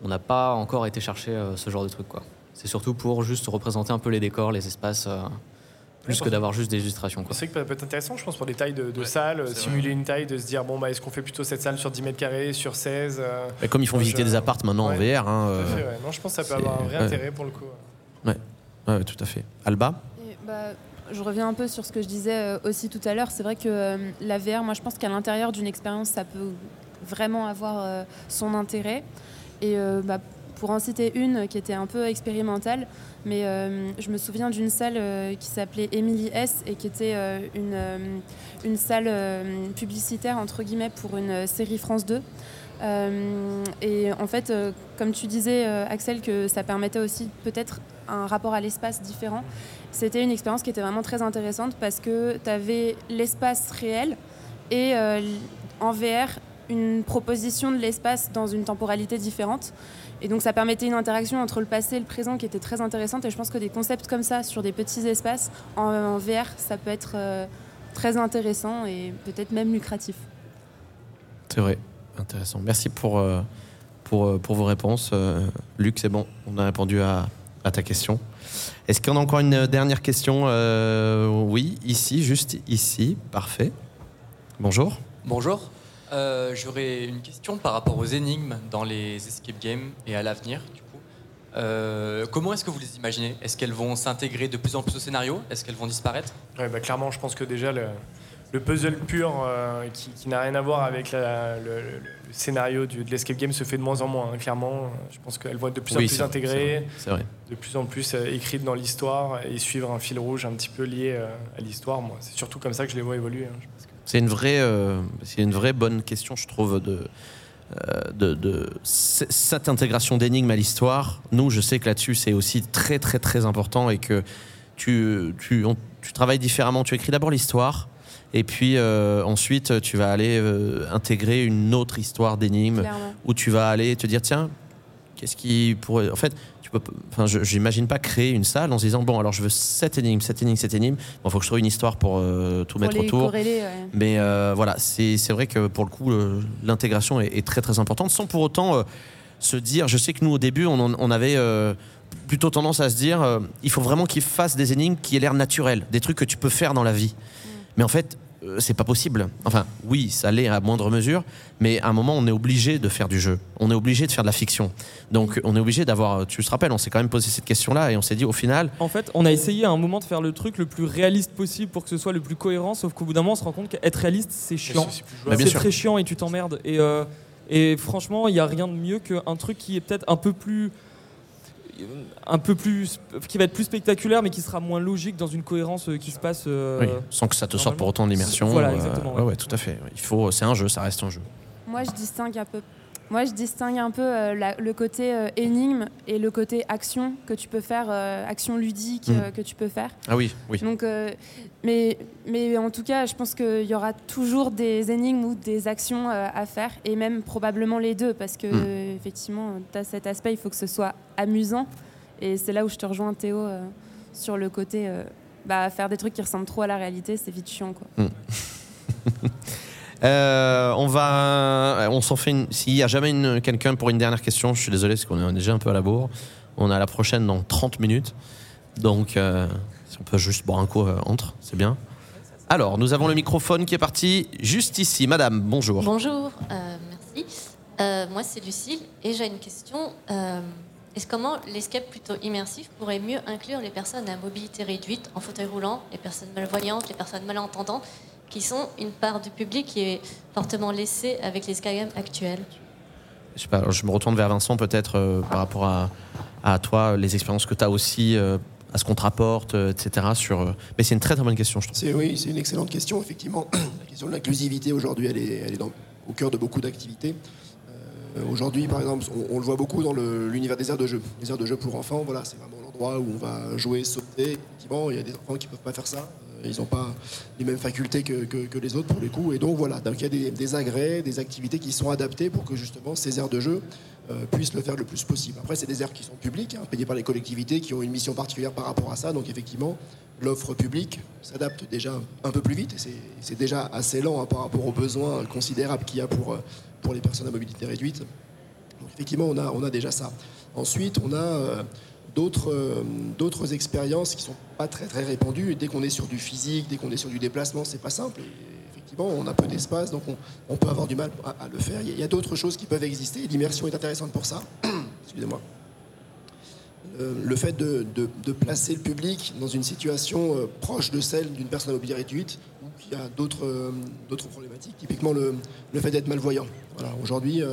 on n'a pas encore été chercher euh, ce genre de truc. quoi. C'est surtout pour juste représenter un peu les décors, les espaces, euh, plus que d'avoir juste des illustrations. C'est vrai que ça peut être intéressant, je pense, pour des tailles de, de salles, simuler une taille, de se dire, bon, bah, est-ce qu'on fait plutôt cette salle sur 10 mètres carrés, sur 16 euh, Et comme ils font moi, visiter je- des appartes maintenant Ouais. en VR. hein, tout à euh, fait, ouais. Non, je pense que ça peut avoir un vrai ouais. intérêt pour le coup. ouais, ouais, tout à fait. Alba Et, bah, je reviens un peu sur ce que je disais euh, aussi tout à l'heure. C'est vrai que euh, la VR, moi je pense qu'à l'intérieur d'une expérience, ça peut vraiment avoir euh, son intérêt. Et euh, bah, pour en citer une qui était un peu expérimentale, mais euh, je me souviens d'une salle euh, qui s'appelait Emily S et qui était euh, une, une salle publicitaire entre guillemets pour une série France 2. Euh, et en fait, comme tu disais, Axel, que ça permettait aussi peut-être un rapport à l'espace différent. C'était une expérience qui était vraiment très intéressante parce que tu avais l'espace réel et en VR une proposition de l'espace dans une temporalité différente. Et donc ça permettait une interaction entre le passé et le présent qui était très intéressante. Et je pense que des concepts comme ça sur des petits espaces en, en VR, ça peut être euh, très intéressant et peut-être même lucratif. C'est vrai, intéressant. Merci pour, euh, pour, euh, pour vos réponses. Euh, Luc, c'est bon, on a répondu à, à ta question. Est-ce qu'on a encore une dernière question? Euh, Oui, ici, juste ici. Parfait. Bonjour. Bonjour. Euh, J'aurais une question par rapport aux énigmes dans les escape games et à l'avenir. Du coup, Euh, comment est-ce que vous les imaginez? Est-ce qu'elles vont s'intégrer de plus en plus au scénario? Est-ce qu'elles vont disparaître? Ouais, bah, clairement, je pense que déjà le, le puzzle pur euh, qui, qui n'a rien à voir avec la- le, scénario du- de l'escape game se fait de moins en moins. hein, clairement, je pense qu'elles vont être de plus Oui, en c'est plus vrai, intégrées, vrai. de plus en plus euh, écrites dans l'histoire et suivre un fil rouge un petit peu lié euh, à l'histoire. Moi, c'est surtout comme ça que je les vois évoluer. hein, je pense que- C'est une vraie, euh, c'est une vraie bonne question, je trouve, de, euh, de, de c- cette intégration d'énigmes à l'histoire. Nous, je sais que là-dessus, c'est aussi très, très, très important et que tu, tu, on- tu travailles différemment. Tu écris d'abord l'histoire et puis euh, ensuite, tu vas aller intégrer une autre histoire d'énigmes Clairement. où tu vas aller te dire, tiens, Qu'est-ce qui pourrait. En fait, Enfin, je- j'imagine pas créer une salle en se disant bon, alors je veux cette énigme, cette énigme, cette énigme. Bon, faut que je trouve une histoire pour euh, tout Pour mettre autour. corréler, ouais. Mais euh, voilà, c'est vrai que pour le coup, l'intégration est, est très très importante, sans pour autant euh, se dire. Je sais que nous au début, on, en- on avait plutôt tendance à se dire, il faut vraiment qu'ils fassent des énigmes qui aient l'air naturelles, des trucs que tu peux faire dans la vie. Mais en fait, euh, c'est pas possible. Enfin, oui, ça l'est à moindre mesure, mais à un moment, on est obligé de faire du jeu. On est obligé de faire de la fiction. Donc, on est obligé d'avoir. Tu te rappelles, on s'est quand même posé cette question-là et on s'est dit, au final, En fait, on a essayé à un moment de faire le truc le plus réaliste possible pour que ce soit le plus cohérent, sauf qu'au bout d'un moment, on se rend compte qu'être réaliste, c'est chiant. c'est. Bah, très chiant et tu t'emmerdes. Et, euh, et franchement, il n'y a rien de mieux qu'un truc qui est peut-être un peu plus. Un peu plus. qui va être plus spectaculaire, mais qui sera moins logique dans une cohérence euh, qui se passe. euh, oui, sans que ça te sorte pour autant de l'immersion. Voilà, euh, exactement, ouais, ouais. ouais, tout à fait. Il faut. C'est un jeu, ça reste un jeu. Moi, je distingue un peu. Moi, je distingue un peu euh, la- le côté euh, énigme et le côté action que tu peux faire, euh, action ludique Mm. que tu peux faire. Ah oui, oui. Donc, mais, mais en tout cas, je pense qu'il y aura toujours des énigmes ou des actions à faire, et même probablement les deux, parce que Mm. effectivement, tu as cet aspect, il faut que ce soit amusant. Et c'est là où je te rejoins, Théo, sur le côté bah, faire des trucs qui ressemblent trop à la réalité, c'est vite chiant. Quoi. Euh, on va, on s'en fait. S'il y a jamais quelqu'un pour une dernière question, je suis désolé parce qu'on est déjà un peu à la bourre. On a la prochaine dans 30 minutes, donc euh, si on peut juste boire un coup euh, entre, c'est bien. Alors, nous avons le microphone qui est parti juste ici. Madame, bonjour. Bonjour, euh, merci. Euh, moi, c'est Lucille et j'ai une question. Euh, est-ce comment l'escape plutôt immersif pourrait mieux inclure les personnes à mobilité réduite en fauteuil roulant, les personnes malvoyantes, les personnes malentendantes, qui sont une part du public qui est fortement laissée avec les games actuels Je, sais pas, je me retourne vers Vincent peut-être euh, par rapport à, à toi, les expériences que tu as aussi, euh, à ce qu'on te rapporte, euh, etc. Sur, euh, Mais c'est une très très bonne question, je trouve. C'est oui, c'est une excellente question. Effectivement, la question de l'inclusivité aujourd'hui, elle est, elle est dans- au cœur de beaucoup d'activités. Euh, aujourd'hui, par exemple, on, on le voit beaucoup dans le- l'univers des aires de jeu. Les aires de jeu pour enfants, voilà, c'est vraiment l'endroit où on va jouer, sauter. Effectivement, il y a des enfants qui ne peuvent pas faire ça. Ils n'ont pas les mêmes facultés que, les autres pour les coups. Et donc voilà, donc il y a des, agrès, des activités qui sont adaptées pour que justement ces aires de jeu euh, puissent le faire le plus possible. Après, c'est des aires qui sont publiques, hein, payées par les collectivités, qui ont une mission particulière par rapport à ça. Donc effectivement, l'offre publique s'adapte déjà un peu plus vite. C'est déjà assez lent hein, par rapport aux besoins considérables qu'il y a pour, euh, pour les personnes à mobilité réduite. Donc effectivement, on a, on a déjà ça. Ensuite, on a euh, d'autres euh, expériences qui sont pas très très répandues. Et dès qu'on est sur du physique, dès qu'on est sur du déplacement, c'est pas simple. Et effectivement, on a peu d'espace, donc on, peut avoir du mal à, le faire. Il y a- d'autres choses qui peuvent exister. L'immersion est intéressante pour ça. Excusez-moi. Euh, le fait de, de- placer le public dans une situation euh, proche de celle d'une personne à mobilité réduite ou qui a d'autres euh, d'autres problématiques, typiquement le, le fait d'être malvoyant. Aujourd'hui,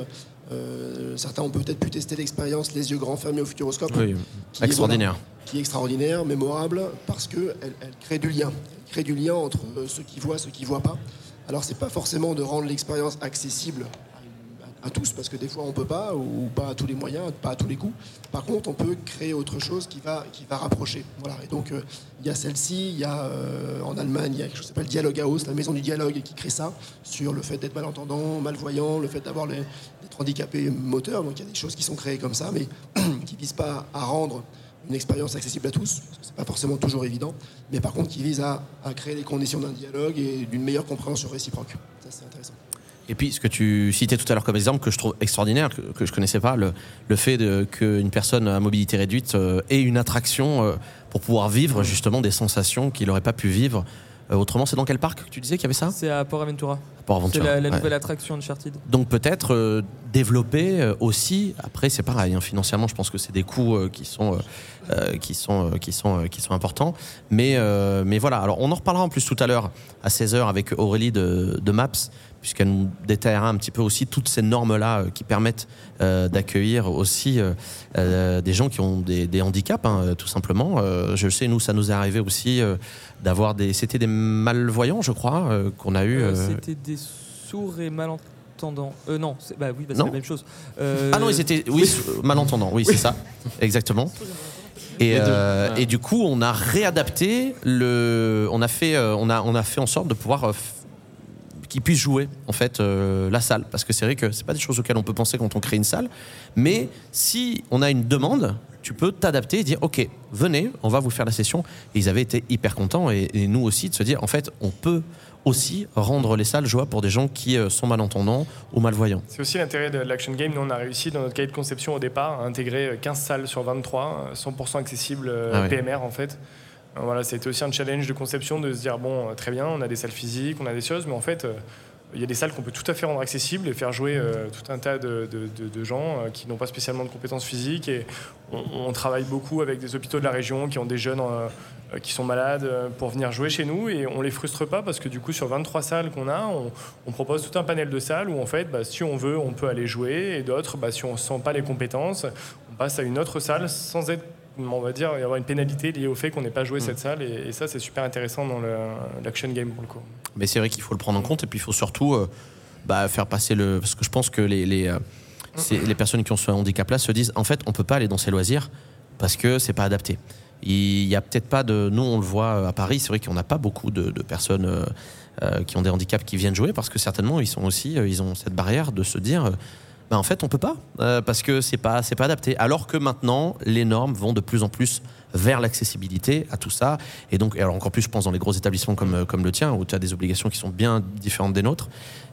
euh, certains ont peut-être pu tester l'expérience les yeux grands fermés au futuroscope. Oui, qui est, extraordinaire. voilà, qui est extraordinaire, mémorable, parce qu'elle elle crée du lien. Elle crée du lien entre euh, ceux qui voient ceux qui ne voient pas. Alors, c'est pas forcément de rendre l'expérience accessible à, tous, parce que des fois on peut pas, ou pas à tous les moyens, pas à tous les coups. Par contre, on peut créer autre chose qui va, qui va rapprocher. Et donc, euh, il y a celle-ci, il y a euh, en Allemagne, il y a quelque chose qui s'appelle Dialogue House, la maison du dialogue, qui crée ça, sur le fait d'être malentendant, malvoyant, le fait d'avoir les, d'être handicapé moteur. Donc, il y a des choses qui sont créées comme ça, mais qui visent pas à rendre une expérience accessible à tous, parce que c'est pas forcément toujours évident, mais par contre qui visent à, à créer les conditions d'un dialogue et d'une meilleure compréhension réciproque. Ça, c'est intéressant. Et puis, ce que tu citais tout à l'heure comme exemple, que je trouve extraordinaire, que, que je connaissais pas, le, le fait de- qu'une personne à mobilité réduite euh, ait une attraction euh, pour pouvoir vivre justement des sensations qu'il n'aurait pas pu vivre. Euh, autrement, c'est dans quel parc que tu disais qu'il y avait ça? C'est à Port Aventura. Port C'est Aventura, la, la ouais. nouvelle attraction Uncharted. Donc peut-être développer aussi. Après, c'est pareil. hein, financièrement, je pense que c'est des coûts qui sont euh, qui sont euh, qui sont euh, qui sont importants. Mais mais voilà. Alors on en reparlera en plus tout à l'heure à 16h avec Aurélie de, de Maps puisqu'elle nous détaillera un petit peu aussi toutes ces normes là qui permettent euh, d'accueillir aussi euh, euh, des gens qui ont des, des handicaps hein, euh, tout simplement. Euh, je sais nous ça nous est arrivé aussi euh, d'avoir des c'était des malvoyants je crois euh, qu'on a eu. Euh, euh, C'était des sourds et malentendants. Euh, non, c'est- bah oui, bah, la même chose. Euh, Ah non, ils étaient oui, malentendants, oui, c'est ça, exactement. Et, euh, et du coup, on a réadapté le, on a fait, euh, on a, on a fait en sorte de pouvoir euh, qui puisse jouer en fait euh, la salle parce que c'est vrai que c'est pas des choses auxquelles on peut penser quand on crée une salle mais si on a une demande tu peux t'adapter et dire ok venez on va vous faire la session et ils avaient été hyper contents et, et nous aussi de se dire en fait on peut aussi rendre les salles jouables pour des gens qui euh, sont malentendants ou malvoyants C'est aussi l'intérêt de l'Action Game. Nous, on a réussi dans notre cahier de conception au départ à intégrer 15 salles sur 23, euh, 100% accessibles euh, Ah ouais. PMR en fait. Euh, Voilà, c'était aussi un challenge de conception de se dire bon, euh, très bien, on a des salles physiques, on a des choses, mais en fait, euh, il y a des salles qu'on peut tout à fait rendre accessibles et faire jouer tout un tas de, gens qui n'ont pas spécialement de compétences physiques. Et on, travaille beaucoup avec des hôpitaux de la région qui ont des jeunes qui sont malades pour venir jouer chez nous et on les frustre pas parce que du coup sur 23 salles qu'on a, on, propose tout un panel de salles où en fait bah, si on veut on peut aller jouer et d'autres bah, si on sent pas les compétences on passe à une autre salle sans être on va dire y avoir une pénalité liée au fait qu'on n'ait pas joué cette salle et, et ça c'est super intéressant dans l'action game pour le coup. Mais c'est vrai qu'il faut le prendre en compte et puis il faut surtout euh, bah, faire passer le. Parce que je pense que les, les, euh, les personnes qui ont ce handicap-là se disent en fait, on peut pas aller dans ces loisirs parce que c'est pas adapté. Il y a peut-être pas de. Nous, on le voit à Paris, c'est vrai qu'on n'a pas beaucoup de, de personnes euh, euh, qui ont des handicaps qui viennent jouer parce que certainement, ils sont aussi. euh, ils ont cette barrière de se dire. Bah, en fait, on peut pas euh, parce que c'est pas c'est pas adapté. Alors que maintenant, les normes vont de plus en plus vers l'accessibilité à tout ça. Et donc, et alors encore plus, je pense dans les gros établissements comme euh, comme le tien où tu as des obligations qui sont bien différentes des nôtres.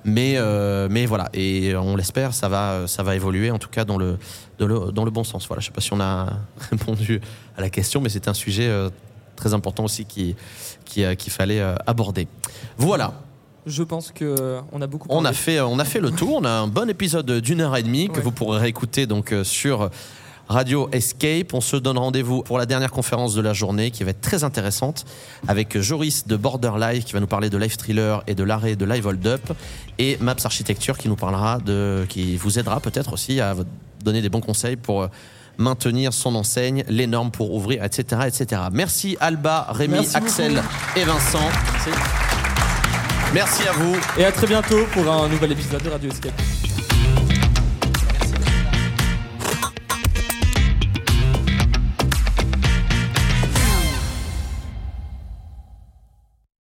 Mais euh, mais voilà, et on l'espère, ça va ça va évoluer en tout cas dans le dans le, dans le bon sens. Voilà, je sais pas si on a répondu à la question, mais c'est un sujet euh, très important aussi qui qui euh, qu'il fallait euh, aborder. Voilà. Je pense que on a beaucoup. On a parlé. fait, on a fait le tour. On a un bon épisode d'une heure et demie que vous pourrez réécouter donc euh, sur Radio Escape. On se donne rendez-vous pour la dernière conférence de la journée qui va être très intéressante avec Joris de Border Live qui va nous parler de live thriller et de l'arrêt de live hold up et Maps Architecture qui nous parlera de, qui vous aidera peut-être aussi à donner des bons conseils pour euh, maintenir son enseigne, les normes pour ouvrir, etc., etc. Merci Alba, Rémi, Merci Axel beaucoup. et Vincent. Merci à vous. Et à très bientôt pour un nouvel épisode de Radio Escape.